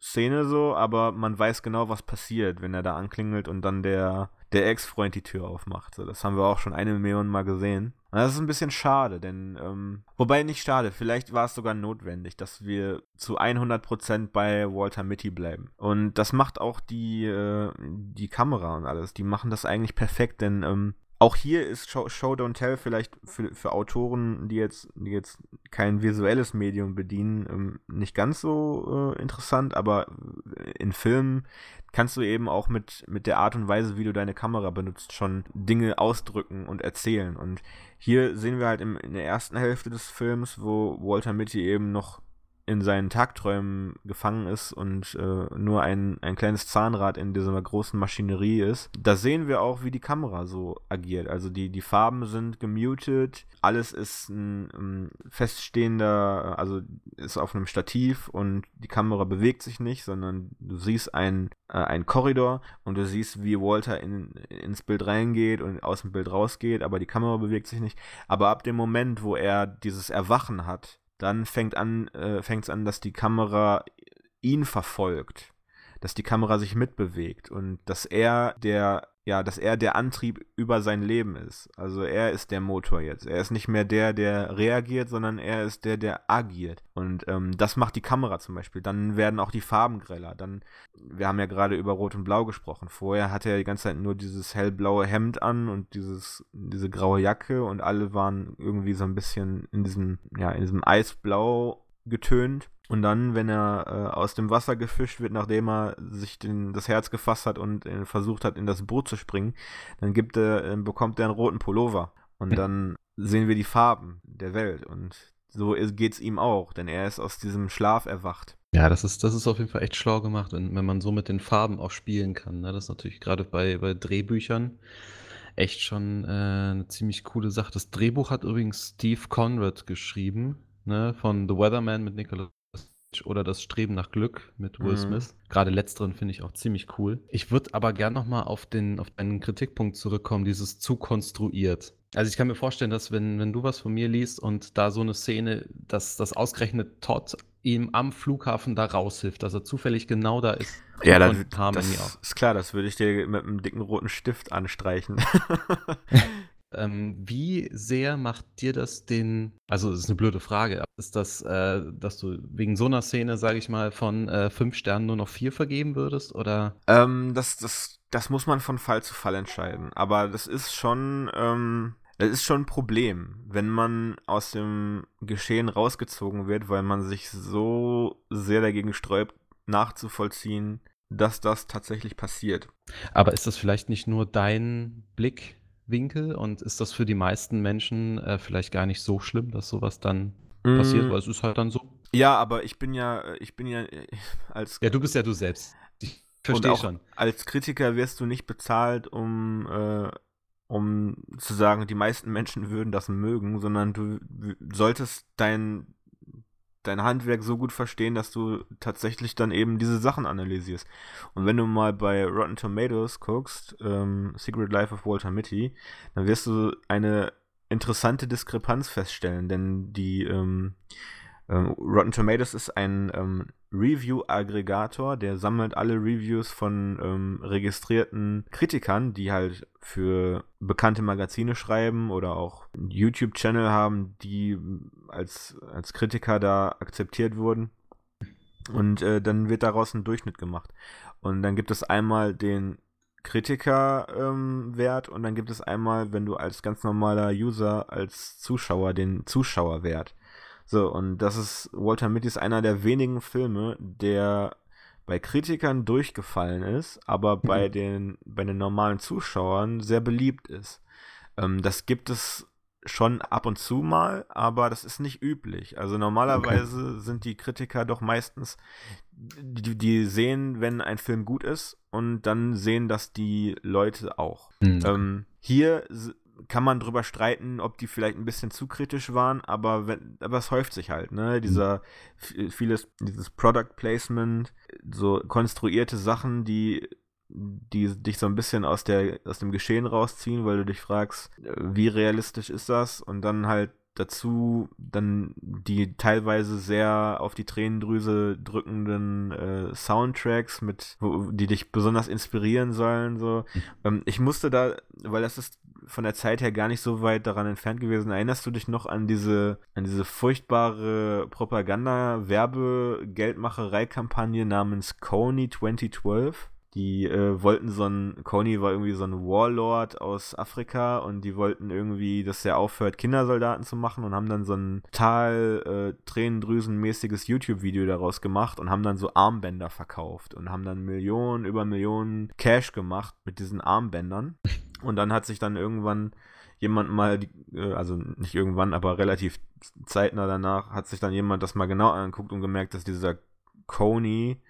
Szene so, aber man weiß genau, was passiert, wenn er da anklingelt und dann der der Ex-Freund die Tür aufmacht. So, das haben wir auch schon eine Million Mal gesehen. Und das ist ein bisschen schade, denn, ähm, wobei nicht schade, vielleicht war es sogar notwendig, dass wir zu 100% bei Walter Mitty bleiben. Und das macht auch die, äh, die Kamera und alles. Die machen das eigentlich perfekt, denn ähm, auch hier ist Show, Show Don't Tell vielleicht für, für Autoren, die jetzt, die jetzt kein visuelles Medium bedienen, ähm, nicht ganz so äh, interessant, aber in Filmen kannst du eben auch mit, mit der Art und Weise, wie du deine Kamera benutzt, schon Dinge ausdrücken und erzählen. Und hier sehen wir halt im, in der ersten Hälfte des Films, wo Walter Mitty eben noch in seinen Tagträumen gefangen ist und äh, nur ein, ein kleines Zahnrad in dieser großen Maschinerie ist. Da sehen wir auch, wie die Kamera so agiert. Also die, die Farben sind gemutet, alles ist ein, ein feststehender, also ist auf einem Stativ und die Kamera bewegt sich nicht, sondern du siehst einen, äh, einen Korridor und du siehst, wie Walter in, ins Bild reingeht und aus dem Bild rausgeht, aber die Kamera bewegt sich nicht. Aber ab dem Moment, wo er dieses Erwachen hat, dann fängt an, äh, fängt es an, dass die Kamera ihn verfolgt, dass die Kamera sich mitbewegt und dass er der ja, dass er der Antrieb über sein Leben ist. Also er ist der Motor jetzt. Er ist nicht mehr der, der reagiert, sondern er ist der, der agiert. Und ähm, das macht die Kamera zum Beispiel. Dann werden auch die Farben greller. Dann, wir haben ja gerade über Rot und Blau gesprochen. Vorher hatte er die ganze Zeit nur dieses hellblaue Hemd an und dieses, diese graue Jacke und alle waren irgendwie so ein bisschen in diesem, ja, in diesem Eisblau getönt. Und dann, wenn er äh, aus dem Wasser gefischt wird, nachdem er sich den, das Herz gefasst hat und äh, versucht hat, in das Boot zu springen, dann gibt er, äh, bekommt er einen roten Pullover. Und dann sehen wir die Farben der Welt. Und so geht es ihm auch, denn er ist aus diesem Schlaf erwacht. Ja, das ist, das ist auf jeden Fall echt schlau gemacht, wenn, wenn man so mit den Farben auch spielen kann. Ne? Das ist natürlich gerade bei, bei Drehbüchern echt schon äh, eine ziemlich coole Sache. Das Drehbuch hat übrigens Steve Conrad geschrieben, ne, von The Weatherman mit Nicolas oder Das Streben nach Glück mit Will mhm. Smith. Gerade letzteren finde ich auch ziemlich cool. Ich würde aber gern nochmal auf, den, auf deinen Kritikpunkt zurückkommen, dieses zu konstruiert. Also ich kann mir vorstellen, dass wenn, wenn du was von mir liest und da so eine Szene, dass das ausgerechnet Todd ihm am Flughafen da raushilft, dass er zufällig genau da ist. Ja, dann, das ist klar, das würde ich dir mit einem dicken roten Stift anstreichen. (laughs) Ähm, wie sehr macht dir das den, also das ist eine blöde Frage, ist das, äh, dass du wegen so einer Szene, sage ich mal, von äh, fünf Sternen nur noch vier vergeben würdest, oder? Ähm, das, das, das muss man von Fall zu Fall entscheiden. Aber das ist schon, ähm, das ist schon ein Problem, wenn man aus dem Geschehen rausgezogen wird, weil man sich so sehr dagegen sträubt, nachzuvollziehen, dass das tatsächlich passiert. Aber ist das vielleicht nicht nur dein Blick Winkel und ist das für die meisten Menschen äh, vielleicht gar nicht so schlimm, dass sowas dann mm. passiert, weil es ist halt dann so. Ja, aber ich bin ja, ich bin ja äh, als. Ja, du bist ja du selbst. Ich verstehe schon. Als Kritiker wirst du nicht bezahlt, um, äh, um zu sagen, die meisten Menschen würden das mögen, sondern du solltest dein, dein Handwerk so gut verstehen, dass du tatsächlich dann eben diese Sachen analysierst. Und wenn du mal bei Rotten Tomatoes guckst, ähm, Secret Life of Walter Mitty, dann wirst du eine interessante Diskrepanz feststellen, denn die ähm, ähm, Rotten Tomatoes ist ein ähm, Review-Aggregator, der sammelt alle Reviews von ähm, registrierten Kritikern, die halt für bekannte Magazine schreiben oder auch YouTube-Channel haben, die als, als Kritiker da akzeptiert wurden. Und äh, dann wird daraus ein Durchschnitt gemacht. Und dann gibt es einmal den Kritikerwert ähm, und dann gibt es einmal, wenn du als ganz normaler User, als Zuschauer, den Zuschauerwert. So, und das ist, Walter Mitty ist einer der wenigen Filme, der bei Kritikern durchgefallen ist, aber bei, mhm. den, bei den normalen Zuschauern sehr beliebt ist. Ähm, das gibt es schon ab und zu mal, aber das ist nicht üblich. Also normalerweise okay. sind die Kritiker doch meistens, die, die, sehen, wenn ein Film gut ist und dann sehen das die Leute auch. Mhm. Ähm, hier kann man drüber streiten, ob die vielleicht ein bisschen zu kritisch waren, aber wenn, aber es häuft sich halt, ne? Dieser vieles, dieses Product Placement, so konstruierte Sachen, die die dich so ein bisschen aus der aus dem Geschehen rausziehen, weil du dich fragst, wie realistisch ist das? Und dann halt dazu dann die teilweise sehr auf die Tränendrüse drückenden äh, Soundtracks, mit, wo, die dich besonders inspirieren sollen. So. Mhm. Ähm, ich musste da, weil das ist von der Zeit her gar nicht so weit daran entfernt gewesen. Erinnerst du dich noch an diese, an diese furchtbare Propaganda-Werbe-Geldmacherei-Kampagne namens Coney 2012? Die äh, wollten so ein, Coney war irgendwie so ein Warlord aus Afrika und die wollten irgendwie, dass er aufhört, Kindersoldaten zu machen und haben dann so ein total äh, tränendrüsenmäßiges YouTube-Video daraus gemacht und haben dann so Armbänder verkauft und haben dann Millionen über Millionen Cash gemacht mit diesen Armbändern. Und dann hat sich dann irgendwann jemand mal, äh, also nicht irgendwann, aber relativ zeitnah danach, hat sich dann jemand das mal genau angeguckt und gemerkt, dass dieser Coney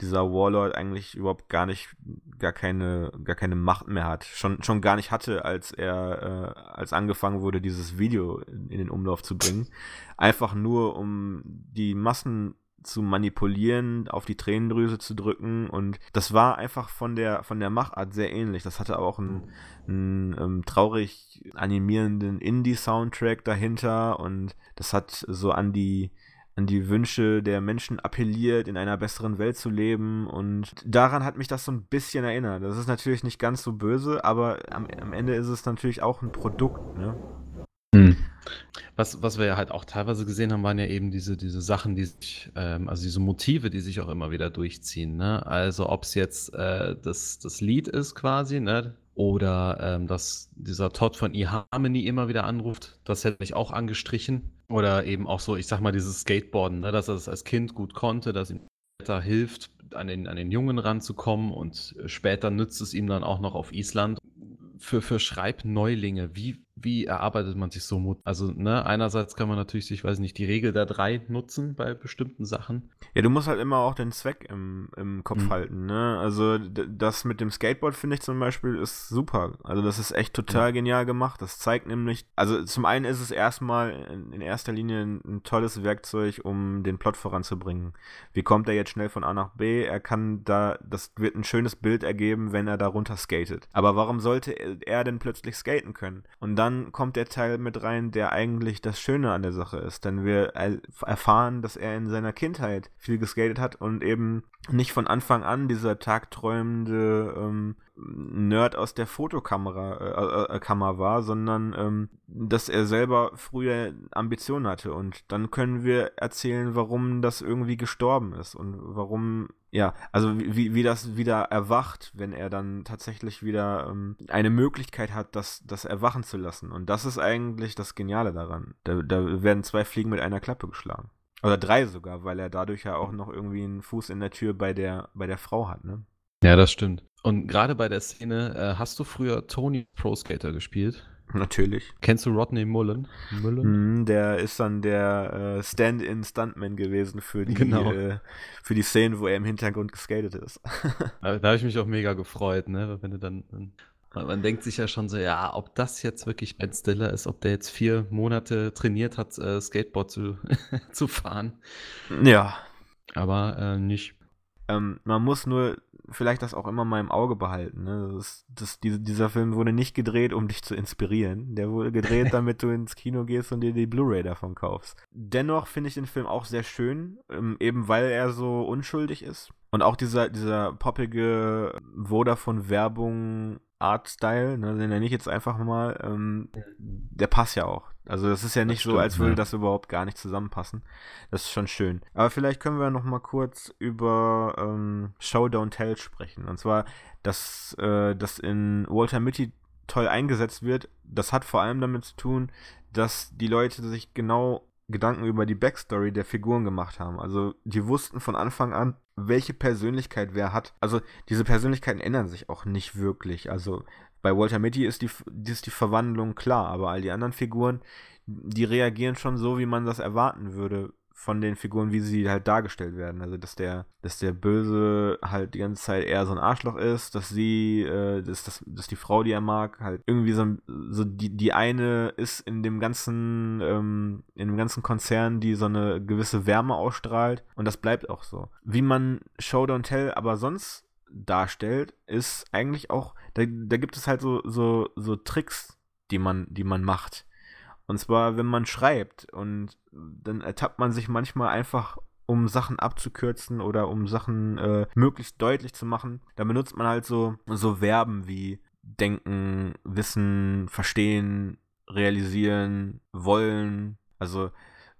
dieser Warlord eigentlich überhaupt gar nicht, gar keine, gar keine Macht mehr hat. Schon, schon gar nicht hatte, als er, äh, als angefangen wurde, dieses Video in, in den Umlauf zu bringen. Einfach nur, um die Massen zu manipulieren, auf die Tränendrüse zu drücken und das war einfach von der von der Machart sehr ähnlich. Das hatte auch einen, einen ähm, traurig animierenden Indie-Soundtrack dahinter und das hat so an die an die Wünsche der Menschen appelliert, in einer besseren Welt zu leben. Und daran hat mich das so ein bisschen erinnert. Das ist natürlich nicht ganz so böse, aber am, am Ende ist es natürlich auch ein Produkt. Ne? Hm. Was, was wir ja halt auch teilweise gesehen haben, waren ja eben diese, diese Sachen, die sich, ähm, also diese Motive, die sich auch immer wieder durchziehen. Ne? Also ob es jetzt äh, das, das Lied ist quasi, ne? Oder ähm, dass dieser Todd von eHarmony immer wieder anruft, das hätte ich auch angestrichen. Oder eben auch so, ich sag mal, dieses Skateboarden, ne, dass er das als Kind gut konnte, dass ihm später hilft, an den, an den Jungen ranzukommen und später nützt es ihm dann auch noch auf Island. Für, für Schreibneulinge, wie, wie erarbeitet man sich so Mut? Also, ne, einerseits kann man natürlich sich, weiß nicht, die Regel der drei nutzen bei bestimmten Sachen. Ja, du musst halt immer auch den Zweck im, im Kopf mhm. halten, ne? Also, das mit dem Skateboard finde ich zum Beispiel ist super. Also, das ist echt total mhm. genial gemacht. Das zeigt nämlich, also zum einen ist es erstmal in, in erster Linie ein, ein, tolles Werkzeug, um den Plot voranzubringen. Wie kommt er jetzt schnell von A nach B? Er kann da, das wird ein schönes Bild ergeben, wenn er darunter skatet. Aber warum sollte er denn plötzlich skaten können? Und dann dann kommt der Teil mit rein, der eigentlich das Schöne an der Sache ist. Denn wir erfahren, dass er in seiner Kindheit viel geskatet hat und eben nicht von Anfang an dieser tagträumende ähm, Nerd aus der Fotokamera äh, äh, Kammer war, sondern ähm, dass er selber früher Ambitionen hatte. Und dann können wir erzählen, warum das irgendwie gestorben ist und warum, ja, also wie, wie das wieder erwacht, wenn er dann tatsächlich wieder ähm, eine Möglichkeit hat, das, das erwachen zu lassen. Und das ist eigentlich das Geniale daran. Da, da werden zwei Fliegen mit einer Klappe geschlagen. Oder drei sogar, weil er dadurch ja auch noch irgendwie einen Fuß in der Tür bei der, bei der Frau hat, ne? Ja, das stimmt. Und gerade bei der Szene, äh, hast du früher Tony Pro Skater gespielt? Natürlich. Kennst du Rodney Mullen? Mullen? Mm, der ist dann der äh, Stand-in-Stuntman gewesen für die, genau. äh, für die Szenen, wo er im Hintergrund geskatet ist. (laughs) da, da habe ich mich auch mega gefreut, ne? wenn du dann Man denkt sich ja schon so, ja, ob das jetzt wirklich Ben Stiller ist, ob der jetzt vier Monate trainiert hat, äh, Skateboard zu, (laughs) zu fahren. Ja. Aber äh, nicht. Ähm, man muss nur vielleicht das auch immer mal im Auge behalten. Ne? Das, das, diese, dieser Film wurde nicht gedreht, um dich zu inspirieren. Der wurde gedreht, (laughs) damit du ins Kino gehst und dir die Blu-ray davon kaufst. Dennoch finde ich den Film auch sehr schön, ähm, eben weil er so unschuldig ist. Und auch dieser, dieser poppige Vodafone-Werbung Art-Style, ne, den nenne ich jetzt einfach mal, ähm, der passt ja auch. Also das ist ja nicht stimmt, so, als würde ja. das überhaupt gar nicht zusammenpassen. Das ist schon schön. Aber vielleicht können wir noch mal kurz über ähm, Show Don't Tell sprechen. Und zwar, dass äh, das in Walter Mitty toll eingesetzt wird. Das hat vor allem damit zu tun, dass die Leute sich genau Gedanken über die Backstory der Figuren gemacht haben. Also die wussten von Anfang an, welche Persönlichkeit wer hat. Also diese Persönlichkeiten ändern sich auch nicht wirklich. Also bei Walter Mitty ist die, ist die Verwandlung klar, aber all die anderen Figuren, die reagieren schon so, wie man das erwarten würde von den Figuren, wie sie halt dargestellt werden. Also, dass der, dass der Böse halt die ganze Zeit eher so ein Arschloch ist, dass sie, äh, dass, dass, dass die Frau, die er mag, halt irgendwie so, so die, die eine ist in dem ganzen, ähm, in dem ganzen Konzern, die so eine gewisse Wärme ausstrahlt und das bleibt auch so. Wie man Show Don't Tell aber sonst darstellt, ist eigentlich auch, da, da gibt es halt so, so, so Tricks, die man, die man macht. Und zwar, wenn man schreibt und dann ertappt man sich manchmal einfach, um Sachen abzukürzen oder um Sachen äh, möglichst deutlich zu machen. Da benutzt man halt so, so Verben wie denken, wissen, verstehen, realisieren, wollen. Also,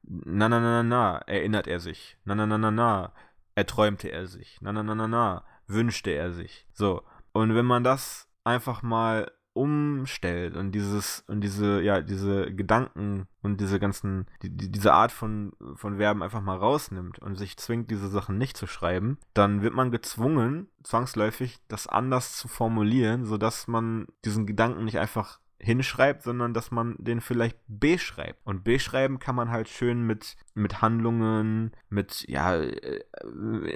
na, na, na, na, na, erinnert er sich. Na, na, na, na, na, erträumte er sich. Na, na, na, na, na, wünschte er sich. So. Und wenn man das einfach mal umstellt und dieses und diese ja diese Gedanken und diese ganzen die, diese Art von von Verben einfach mal rausnimmt und sich zwingt diese Sachen nicht zu schreiben, dann wird man gezwungen zwangsläufig das anders zu formulieren, so dass man diesen Gedanken nicht einfach hinschreibt, sondern dass man den vielleicht beschreibt. Und beschreiben kann man halt schön mit, mit Handlungen, mit, ja, äh,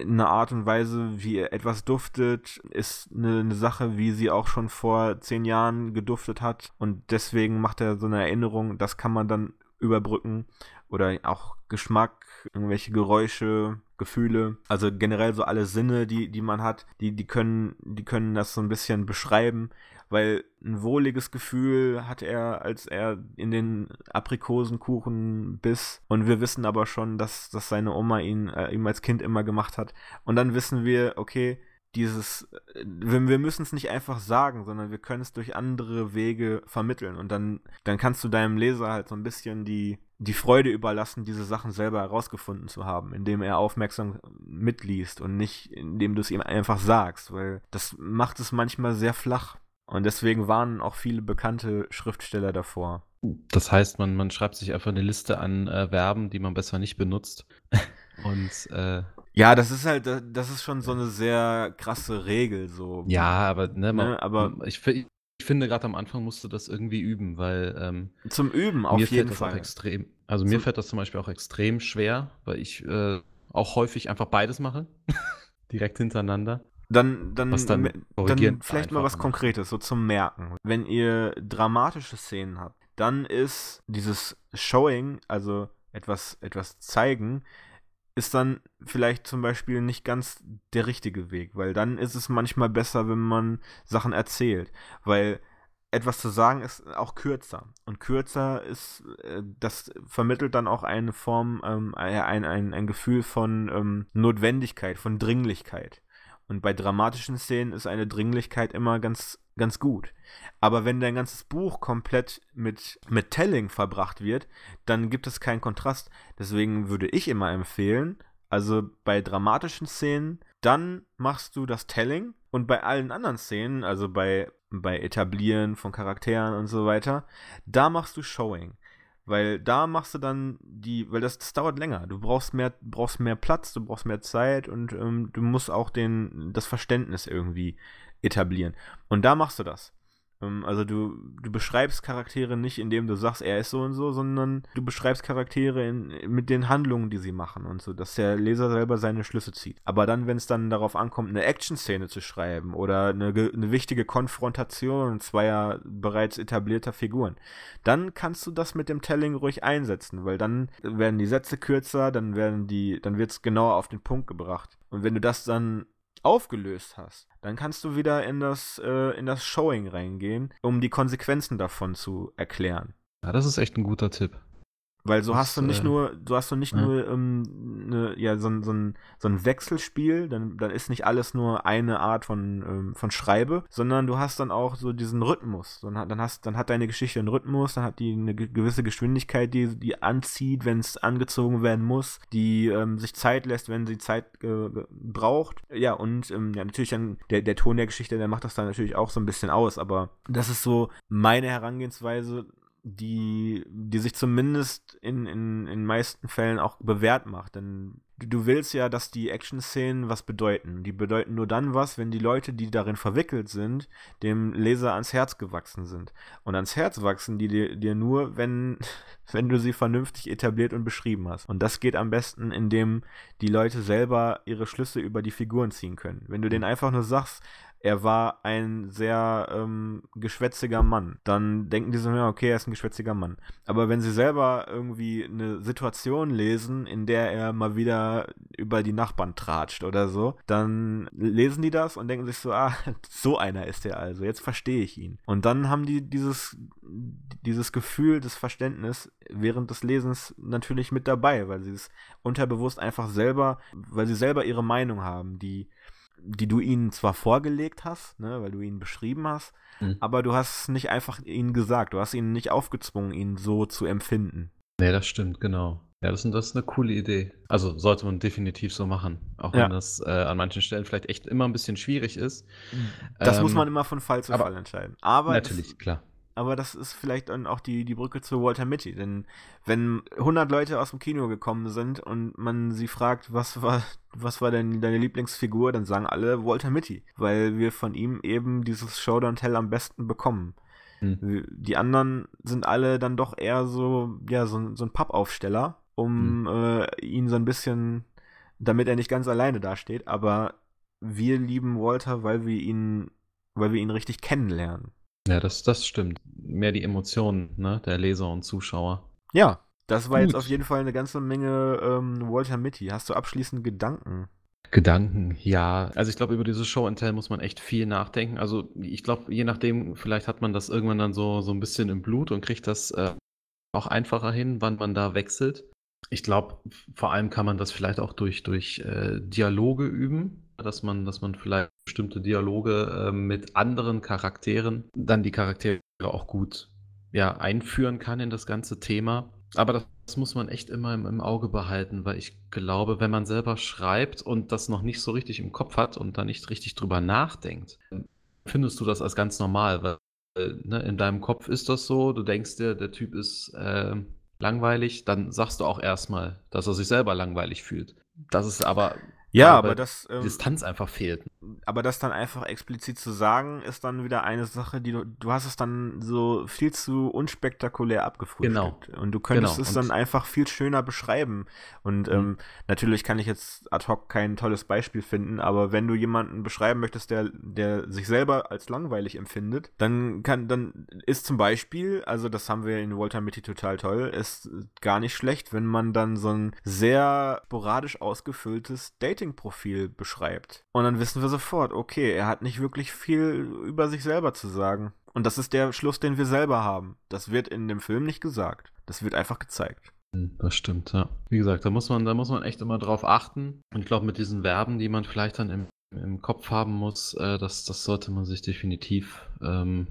einer Art und Weise, wie etwas duftet, ist eine, eine, Sache, wie sie auch schon vor zehn Jahren geduftet hat. Und deswegen macht er so eine Erinnerung, das kann man dann überbrücken. Oder auch Geschmack, irgendwelche Geräusche, Gefühle, also generell so alle Sinne, die, die man hat, die, die können, die können das so ein bisschen beschreiben weil ein wohliges Gefühl hat er, als er in den Aprikosenkuchen biss. Und wir wissen aber schon, dass, dass seine Oma ihn äh, ihm als Kind immer gemacht hat. Und dann wissen wir, okay, dieses, äh, wir, müssen es nicht einfach sagen, sondern wir können es durch andere Wege vermitteln. Und dann, dann kannst du deinem Leser halt so ein bisschen die, die Freude überlassen, diese Sachen selber herausgefunden zu haben, indem er aufmerksam mitliest und nicht, indem du es ihm einfach sagst, weil das macht es manchmal sehr flach. Und deswegen waren auch viele bekannte Schriftsteller davor. Das heißt, man, man schreibt sich einfach eine Liste an äh, Verben, die man besser nicht benutzt. (laughs) Und äh, ja, das ist halt, das ist schon so eine sehr krasse Regel, so. Ja, aber ne, man, ne aber ich, ich finde gerade am Anfang musst du das irgendwie üben, weil ähm, zum Üben auf jeden Fall. extrem. Also zum mir fällt das zum Beispiel auch extrem schwer, weil ich äh, auch häufig einfach beides mache, (laughs) direkt hintereinander. Dann, dann, dann, dann vielleicht mal was Konkretes, so zum Merken. Wenn ihr dramatische Szenen habt, dann ist dieses Showing, also etwas, etwas zeigen, ist dann vielleicht zum Beispiel nicht ganz der richtige Weg, weil dann ist es manchmal besser, wenn man Sachen erzählt, weil etwas zu sagen ist auch kürzer und kürzer ist, äh, das vermittelt dann auch eine Form, ähm, ein, ein, ein Gefühl von ähm, Notwendigkeit, von Dringlichkeit. Und bei dramatischen Szenen ist eine Dringlichkeit immer ganz, ganz gut. Aber wenn dein ganzes Buch komplett mit, mit Telling verbracht wird, dann gibt es keinen Kontrast. Deswegen würde ich immer empfehlen, also bei dramatischen Szenen, dann machst du das Telling und bei allen anderen Szenen, also bei, bei Etablieren von Charakteren und so weiter, da machst du Showing. Weil da machst du dann die, weil das, das dauert länger. Du brauchst mehr, brauchst mehr Platz, du brauchst mehr Zeit und ähm, du musst auch den, das Verständnis irgendwie etablieren. Und da machst du das. Ähm, also du, du beschreibst Charaktere nicht, indem du sagst, er ist so und so, sondern du beschreibst Charaktere in, mit den Handlungen, die sie machen und so, dass der Leser selber seine Schlüsse zieht. Aber dann, wenn es dann darauf ankommt, eine Action-Szene zu schreiben oder eine, eine wichtige Konfrontation zweier bereits etablierter Figuren, dann kannst du das mit dem Telling ruhig einsetzen, weil dann werden die Sätze kürzer, dann werden die, dann wird es genauer auf den Punkt gebracht. Und wenn du das dann aufgelöst hast, dann kannst du wieder in das, äh, in das Showing reingehen, um die Konsequenzen davon zu erklären. Ja, das ist echt ein guter Tipp. Weil so das, hast du nicht äh, nur, so hast du nicht ja. nur ähm, ne, ja, so, so, ein, so ein Wechselspiel, dann, dann ist nicht alles nur eine Art von, ähm, von Schreibe, sondern du hast dann auch so diesen Rhythmus. Dann, dann, hast, dann hat deine Geschichte einen Rhythmus, dann hat die eine gewisse Geschwindigkeit, die, die anzieht, wenn es angezogen werden muss, die ähm, sich Zeit lässt, wenn sie Zeit äh, braucht. Ja, und ähm, ja, natürlich dann der, der Ton der Geschichte, der macht das dann natürlich auch so ein bisschen aus, aber das ist so meine Herangehensweise die, die sich zumindest in, in, in meisten Fällen auch bewährt macht. Denn du, willst ja, dass die Action-Szenen was bedeuten. Die bedeuten nur dann was, wenn die Leute, die darin verwickelt sind, dem Leser ans Herz gewachsen sind. Und ans Herz wachsen die dir, dir nur, wenn, (laughs) wenn du sie vernünftig etabliert und beschrieben hast. Und das geht am besten, indem die Leute selber ihre Schlüsse über die Figuren ziehen können. Wenn du denen einfach nur sagst, er war ein sehr ähm, geschwätziger Mann. Dann denken die so, ja, okay, er ist ein geschwätziger Mann. Aber wenn sie selber irgendwie eine Situation lesen, in der er mal wieder über die Nachbarn tratscht oder so, dann lesen die das und denken sich so, ah, (laughs) so einer ist er also, jetzt verstehe ich ihn. Und dann haben die dieses, dieses Gefühl des Verständnis während des Lesens natürlich mit dabei, weil sie es unterbewusst einfach selber, weil sie selber ihre Meinung haben, die die du ihnen zwar vorgelegt hast, ne, weil du ihn beschrieben hast, mhm. aber du hast es nicht einfach ihnen gesagt. Du hast ihnen nicht aufgezwungen, ihn so zu empfinden. Nee, das stimmt, genau. Ja, das, das ist eine coole Idee. Also sollte man definitiv so machen. Auch ja. wenn das äh, an manchen Stellen vielleicht echt immer ein bisschen schwierig ist. Das ähm, muss man immer von Fall zu Fall entscheiden. Aber natürlich, es, klar aber das ist vielleicht dann auch die, die Brücke zu Walter Mitty. Denn wenn 100 Leute aus dem Kino gekommen sind und man sie fragt, was war, was war denn deine Lieblingsfigur, dann sagen alle Walter Mitty, weil wir von ihm eben dieses Showdown Tell am besten bekommen. Hm. Die anderen sind alle dann doch eher so, ja, so, so ein Pappaufsteller, um hm. äh, ihn so ein bisschen, damit er nicht ganz alleine dasteht, aber wir lieben Walter, weil wir ihn, weil wir ihn richtig kennenlernen. Ja, das, das stimmt. Mehr die Emotionen ne, der Leser und Zuschauer. Ja, das war Gut. jetzt auf jeden Fall eine ganze Menge ähm, Walter Mitty. Hast du abschließend Gedanken? Gedanken, ja. Also ich glaube, über diese Show and Tell muss man echt viel nachdenken. Also ich glaube, je nachdem, vielleicht hat man das irgendwann dann so, so ein bisschen im Blut und kriegt das äh, auch einfacher hin, wann man da wechselt. Ich glaube, vor allem kann man das vielleicht auch durch, durch äh, Dialoge üben dass man, dass man vielleicht bestimmte Dialoge äh, mit anderen Charakteren dann die Charaktere auch gut ja, einführen kann in das ganze Thema. Aber das, das muss man echt immer im, im, Auge behalten, weil ich glaube, wenn man selber schreibt und das noch nicht so richtig im Kopf hat und da nicht richtig drüber nachdenkt, findest du das als ganz normal, weil äh, ne, in deinem Kopf ist das so, du denkst dir, der Typ ist äh, langweilig, dann sagst du auch erstmal, dass er sich selber langweilig fühlt. Das ist aber ja, aber, aber das. Ähm, Distanz einfach fehlt. Aber das dann einfach explizit zu sagen, ist dann wieder eine Sache, die du. Du hast es dann so viel zu unspektakulär abgefrühstückt. Genau. Und du könntest genau. es dann einfach viel schöner beschreiben. Und mhm. ähm, natürlich kann ich jetzt ad hoc kein tolles Beispiel finden, aber wenn du jemanden beschreiben möchtest, der, der sich selber als langweilig empfindet, dann kann, dann ist zum Beispiel, also das haben wir in Walter Mitty total toll, ist gar nicht schlecht, wenn man dann so ein sehr sporadisch ausgefülltes Dating Dating-Profil beschreibt. Und dann wissen wir sofort, okay, er hat nicht wirklich viel über sich selber zu sagen. Und das ist der Schluss, den wir selber haben. Das wird in dem Film nicht gesagt. Das wird einfach gezeigt. Das stimmt, ja. Wie gesagt, da muss man, da muss man echt immer drauf achten. Und ich glaube, mit diesen Verben, die man vielleicht dann im, im Kopf haben muss, äh, das, das sollte man sich definitiv ähm,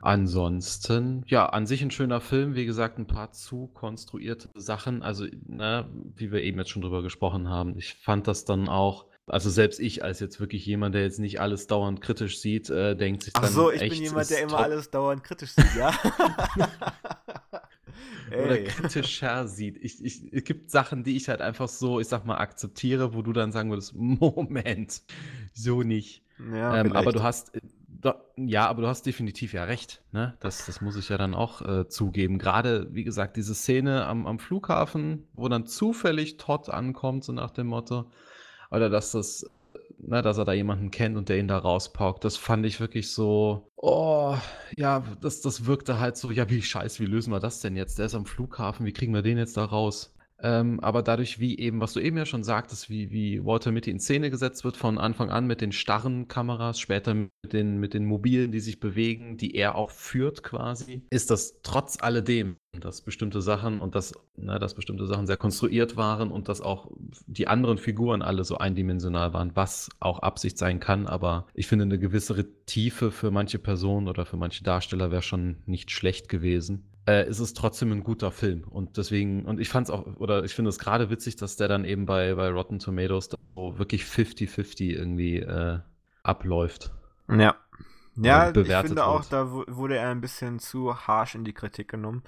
Ansonsten, ja, an sich ein schöner Film. Wie gesagt, ein paar zu konstruierte Sachen. Also, ne, wie wir eben jetzt schon drüber gesprochen haben. Ich fand das dann auch. Also selbst ich als jetzt wirklich jemand, der jetzt nicht alles dauernd kritisch sieht, äh, denkt sich dann Ach so, ich echt, bin jemand, der immer alles dauernd kritisch sieht, ja? (laughs) (laughs) Oder kritischer sieht. Ich, ich, es gibt Sachen, die ich halt einfach so, ich sag mal, akzeptiere, wo du dann sagen würdest, (laughs) Moment, so nicht. Ja, ähm, aber du hast ja, aber du hast definitiv ja recht. Ne? Das, das muss ich ja dann auch äh, zugeben. Gerade, wie gesagt, diese Szene am, am Flughafen, wo dann zufällig Todd ankommt, so nach dem Motto. Oder dass das, ne, dass er da jemanden kennt und der ihn da rauspaukt. Das fand ich wirklich so, oh, ja, das, das wirkte halt so, ja, wie scheiße, wie lösen wir das denn jetzt? Der ist am Flughafen, wie kriegen wir den jetzt da raus? Ähm, aber dadurch, wie eben, was du eben ja schon sagtest, wie, wie Walter Mitty in Szene gesetzt wird, von Anfang an mit den starren Kameras, später mit den, mit den mobilen, die sich bewegen, die er auch führt quasi, ist das trotz alledem, dass bestimmte Sachen und dass, na, dass bestimmte Sachen sehr konstruiert waren und dass auch die anderen Figuren alle so eindimensional waren, was auch Absicht sein kann. Aber ich finde, eine gewisse Tiefe für manche Personen oder für manche Darsteller wäre schon nicht schlecht gewesen äh, ist es trotzdem ein guter Film. Und deswegen, und ich fand es auch, oder ich finde es gerade witzig, dass der dann eben bei, bei Rotten Tomatoes so wirklich 50-50 irgendwie äh, abläuft. Ja. Ja, ich finde wird. auch, da wurde er ein bisschen zu harsh in die Kritik genommen.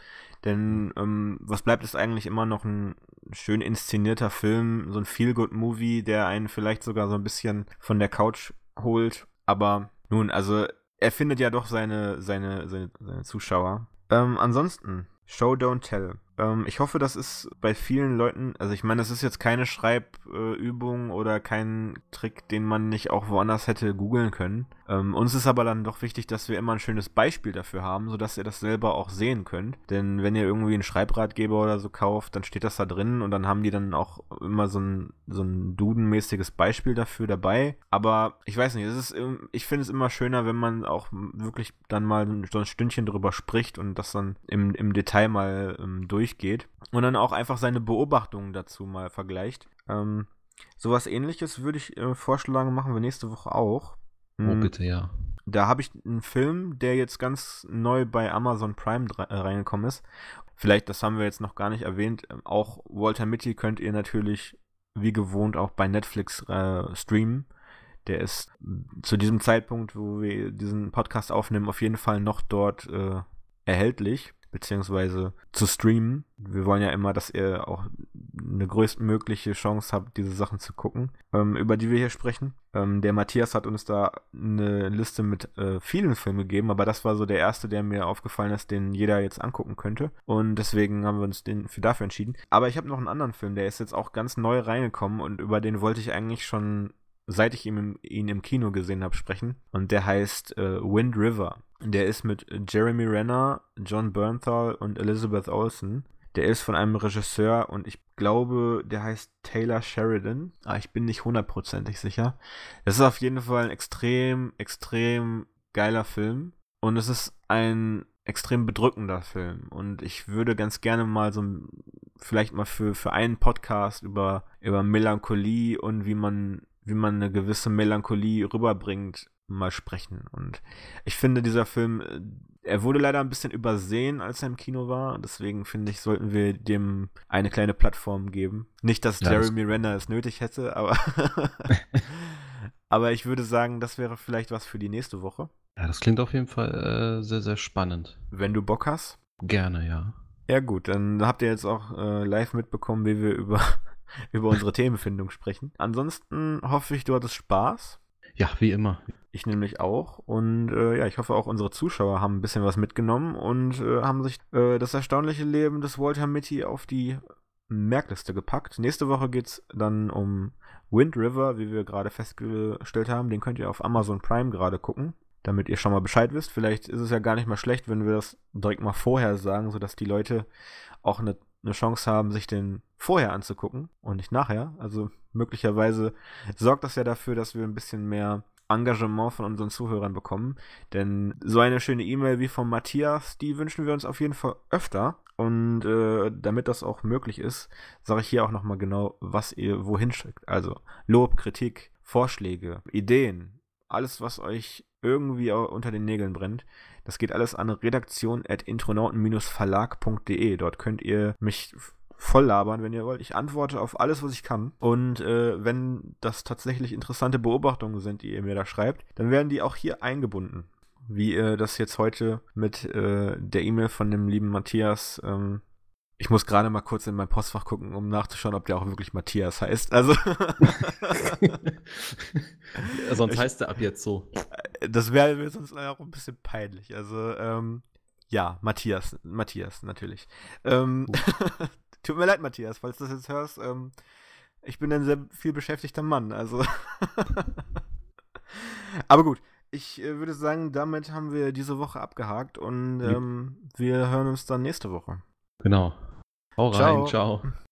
Denn ähm, was bleibt, ist eigentlich immer noch ein schön inszenierter Film, so ein Feel-Good-Movie, der einen vielleicht sogar so ein bisschen von der Couch holt. Aber nun, also er findet ja doch seine, seine, seine, seine Zuschauer. Ähm, ansonsten, Show Don't Tell. Ähm, ich hoffe, das ist bei vielen Leuten, also ich meine, das ist jetzt keine Schreibübung äh, oder kein Trick, den man nicht auch woanders hätte googeln können. Ähm, uns ist aber dann doch wichtig, dass wir immer ein schönes Beispiel dafür haben, sodass ihr das selber auch sehen könnt. Denn wenn ihr irgendwie einen Schreibratgeber oder so kauft, dann steht das da drin und dann haben die dann auch immer so ein, so ein Duden-mäßiges Beispiel dafür dabei. Aber ich weiß nicht, es ist, ich finde es immer schöner, wenn man auch wirklich dann mal so ein Stündchen drüber spricht und das dann im, im Detail mal ähm, durchgeht und dann auch einfach seine Beobachtungen dazu mal vergleicht. Ähm, sowas ähnliches würde ich äh, vorschlagen, machen wir nächste Woche auch. Oh, hm. bitte, ja. Da habe ich einen Film, der jetzt ganz neu bei Amazon Prime äh, reingekommen ist. Vielleicht, das haben wir jetzt noch gar nicht erwähnt, ähm, auch Walter Mitty könnt ihr natürlich wie gewohnt auch bei Netflix äh, streamen. Der ist zu diesem Zeitpunkt, wo wir diesen Podcast aufnehmen, auf jeden Fall noch dort äh, erhältlich beziehungsweise zu streamen. Wir wollen ja immer, dass ihr auch eine größtmögliche Chance habt, diese Sachen zu gucken, ähm, über die wir hier sprechen. Ähm, der Matthias hat uns da eine Liste mit äh, vielen Filmen gegeben, aber das war so der erste, der mir aufgefallen ist, den jeder jetzt angucken könnte. Und deswegen haben wir uns den für dafür entschieden. Aber ich habe noch einen anderen Film, der ist jetzt auch ganz neu reingekommen und über den wollte ich eigentlich schon seit ich ihn im, ihn im Kino gesehen habe, sprechen. Und der heißt äh, Wind River. Der ist mit Jeremy Renner, John Bernthal und Elizabeth Olsen. Der ist von einem Regisseur und ich glaube, der heißt Taylor Sheridan. Aber ah, ich bin nicht hundertprozentig sicher. Das ist auf jeden Fall ein extrem, extrem geiler Film. Und es ist ein extrem bedrückender Film. Und ich würde ganz gerne mal so vielleicht mal für, für einen Podcast über, über Melancholie und wie man, wie man eine gewisse Melancholie rüberbringt, mal sprechen. Und ich finde, dieser Film, äh, er wurde leider ein bisschen übersehen, als er im Kino war. Deswegen finde ich, sollten wir dem eine kleine Plattform geben. Nicht, dass ja, Jeremy das Renner es nötig hätte, aber, (laughs) (laughs) aber ich würde sagen, das wäre vielleicht was für die nächste Woche. Ja, das klingt auf jeden Fall äh, sehr, sehr spannend. Wenn du Bock hast. Gerne, ja. Ja, gut, dann habt ihr jetzt auch äh, live mitbekommen, wie wir über, über unsere Themenfindung sprechen. Ansonsten hoffe ich, du hattest Spaß. Ja, wie immer. Ich nämlich auch. Und äh, ja, ich hoffe auch unsere Zuschauer haben ein bisschen was mitgenommen und äh, haben sich äh, das erstaunliche Leben des Walter Mitty auf die Merkliste gepackt. Nächste Woche geht es dann um Wind River, wie wir gerade festgestellt haben. Den könnt ihr auf Amazon Prime gerade gucken, damit ihr schon mal Bescheid wisst. Vielleicht ist es ja gar nicht mal schlecht, wenn wir das direkt mal vorher sagen, sodass die Leute auch eine, eine Chance haben, sich den vorher anzugucken und nicht nachher. Also möglicherweise sorgt das ja dafür, dass wir ein bisschen mehr Engagement von unseren Zuhörern bekommen. Denn so eine schöne E-Mail wie von Matthias, die wünschen wir uns auf jeden Fall öfter. Und äh, damit das auch möglich ist, sage ich hier auch nochmal genau, was ihr wohin schickt. Also Lob, Kritik, Vorschläge, Ideen, alles, was euch irgendwie unter den Nägeln brennt. Das geht alles an redaktion.intronauten-verlag.de. Dort könnt ihr mich voll labern, wenn ihr wollt. Ich antworte auf alles, was ich kann. Und äh, wenn das tatsächlich interessante Beobachtungen sind, die ihr mir da schreibt, dann werden die auch hier eingebunden. Wie ihr das jetzt heute mit äh, der E-Mail von dem lieben Matthias ähm, ich muss gerade mal kurz in mein Postfach gucken, um nachzuschauen, ob der auch wirklich Matthias heißt. Also. (laughs) Sonst ich, heißt er ab jetzt so. Das wäre mir sonst auch ein bisschen peinlich. Also, ähm, ja, Matthias, Matthias, natürlich. Ähm, (laughs) tut mir leid, Matthias, falls du das jetzt hörst. Ähm, ich bin ein sehr viel beschäftigter Mann, also. (laughs) Aber gut, ich äh, würde sagen, damit haben wir diese Woche abgehakt und ähm, wir hören uns dann nächste Woche. Genau. Hau rein, ciao. ciao.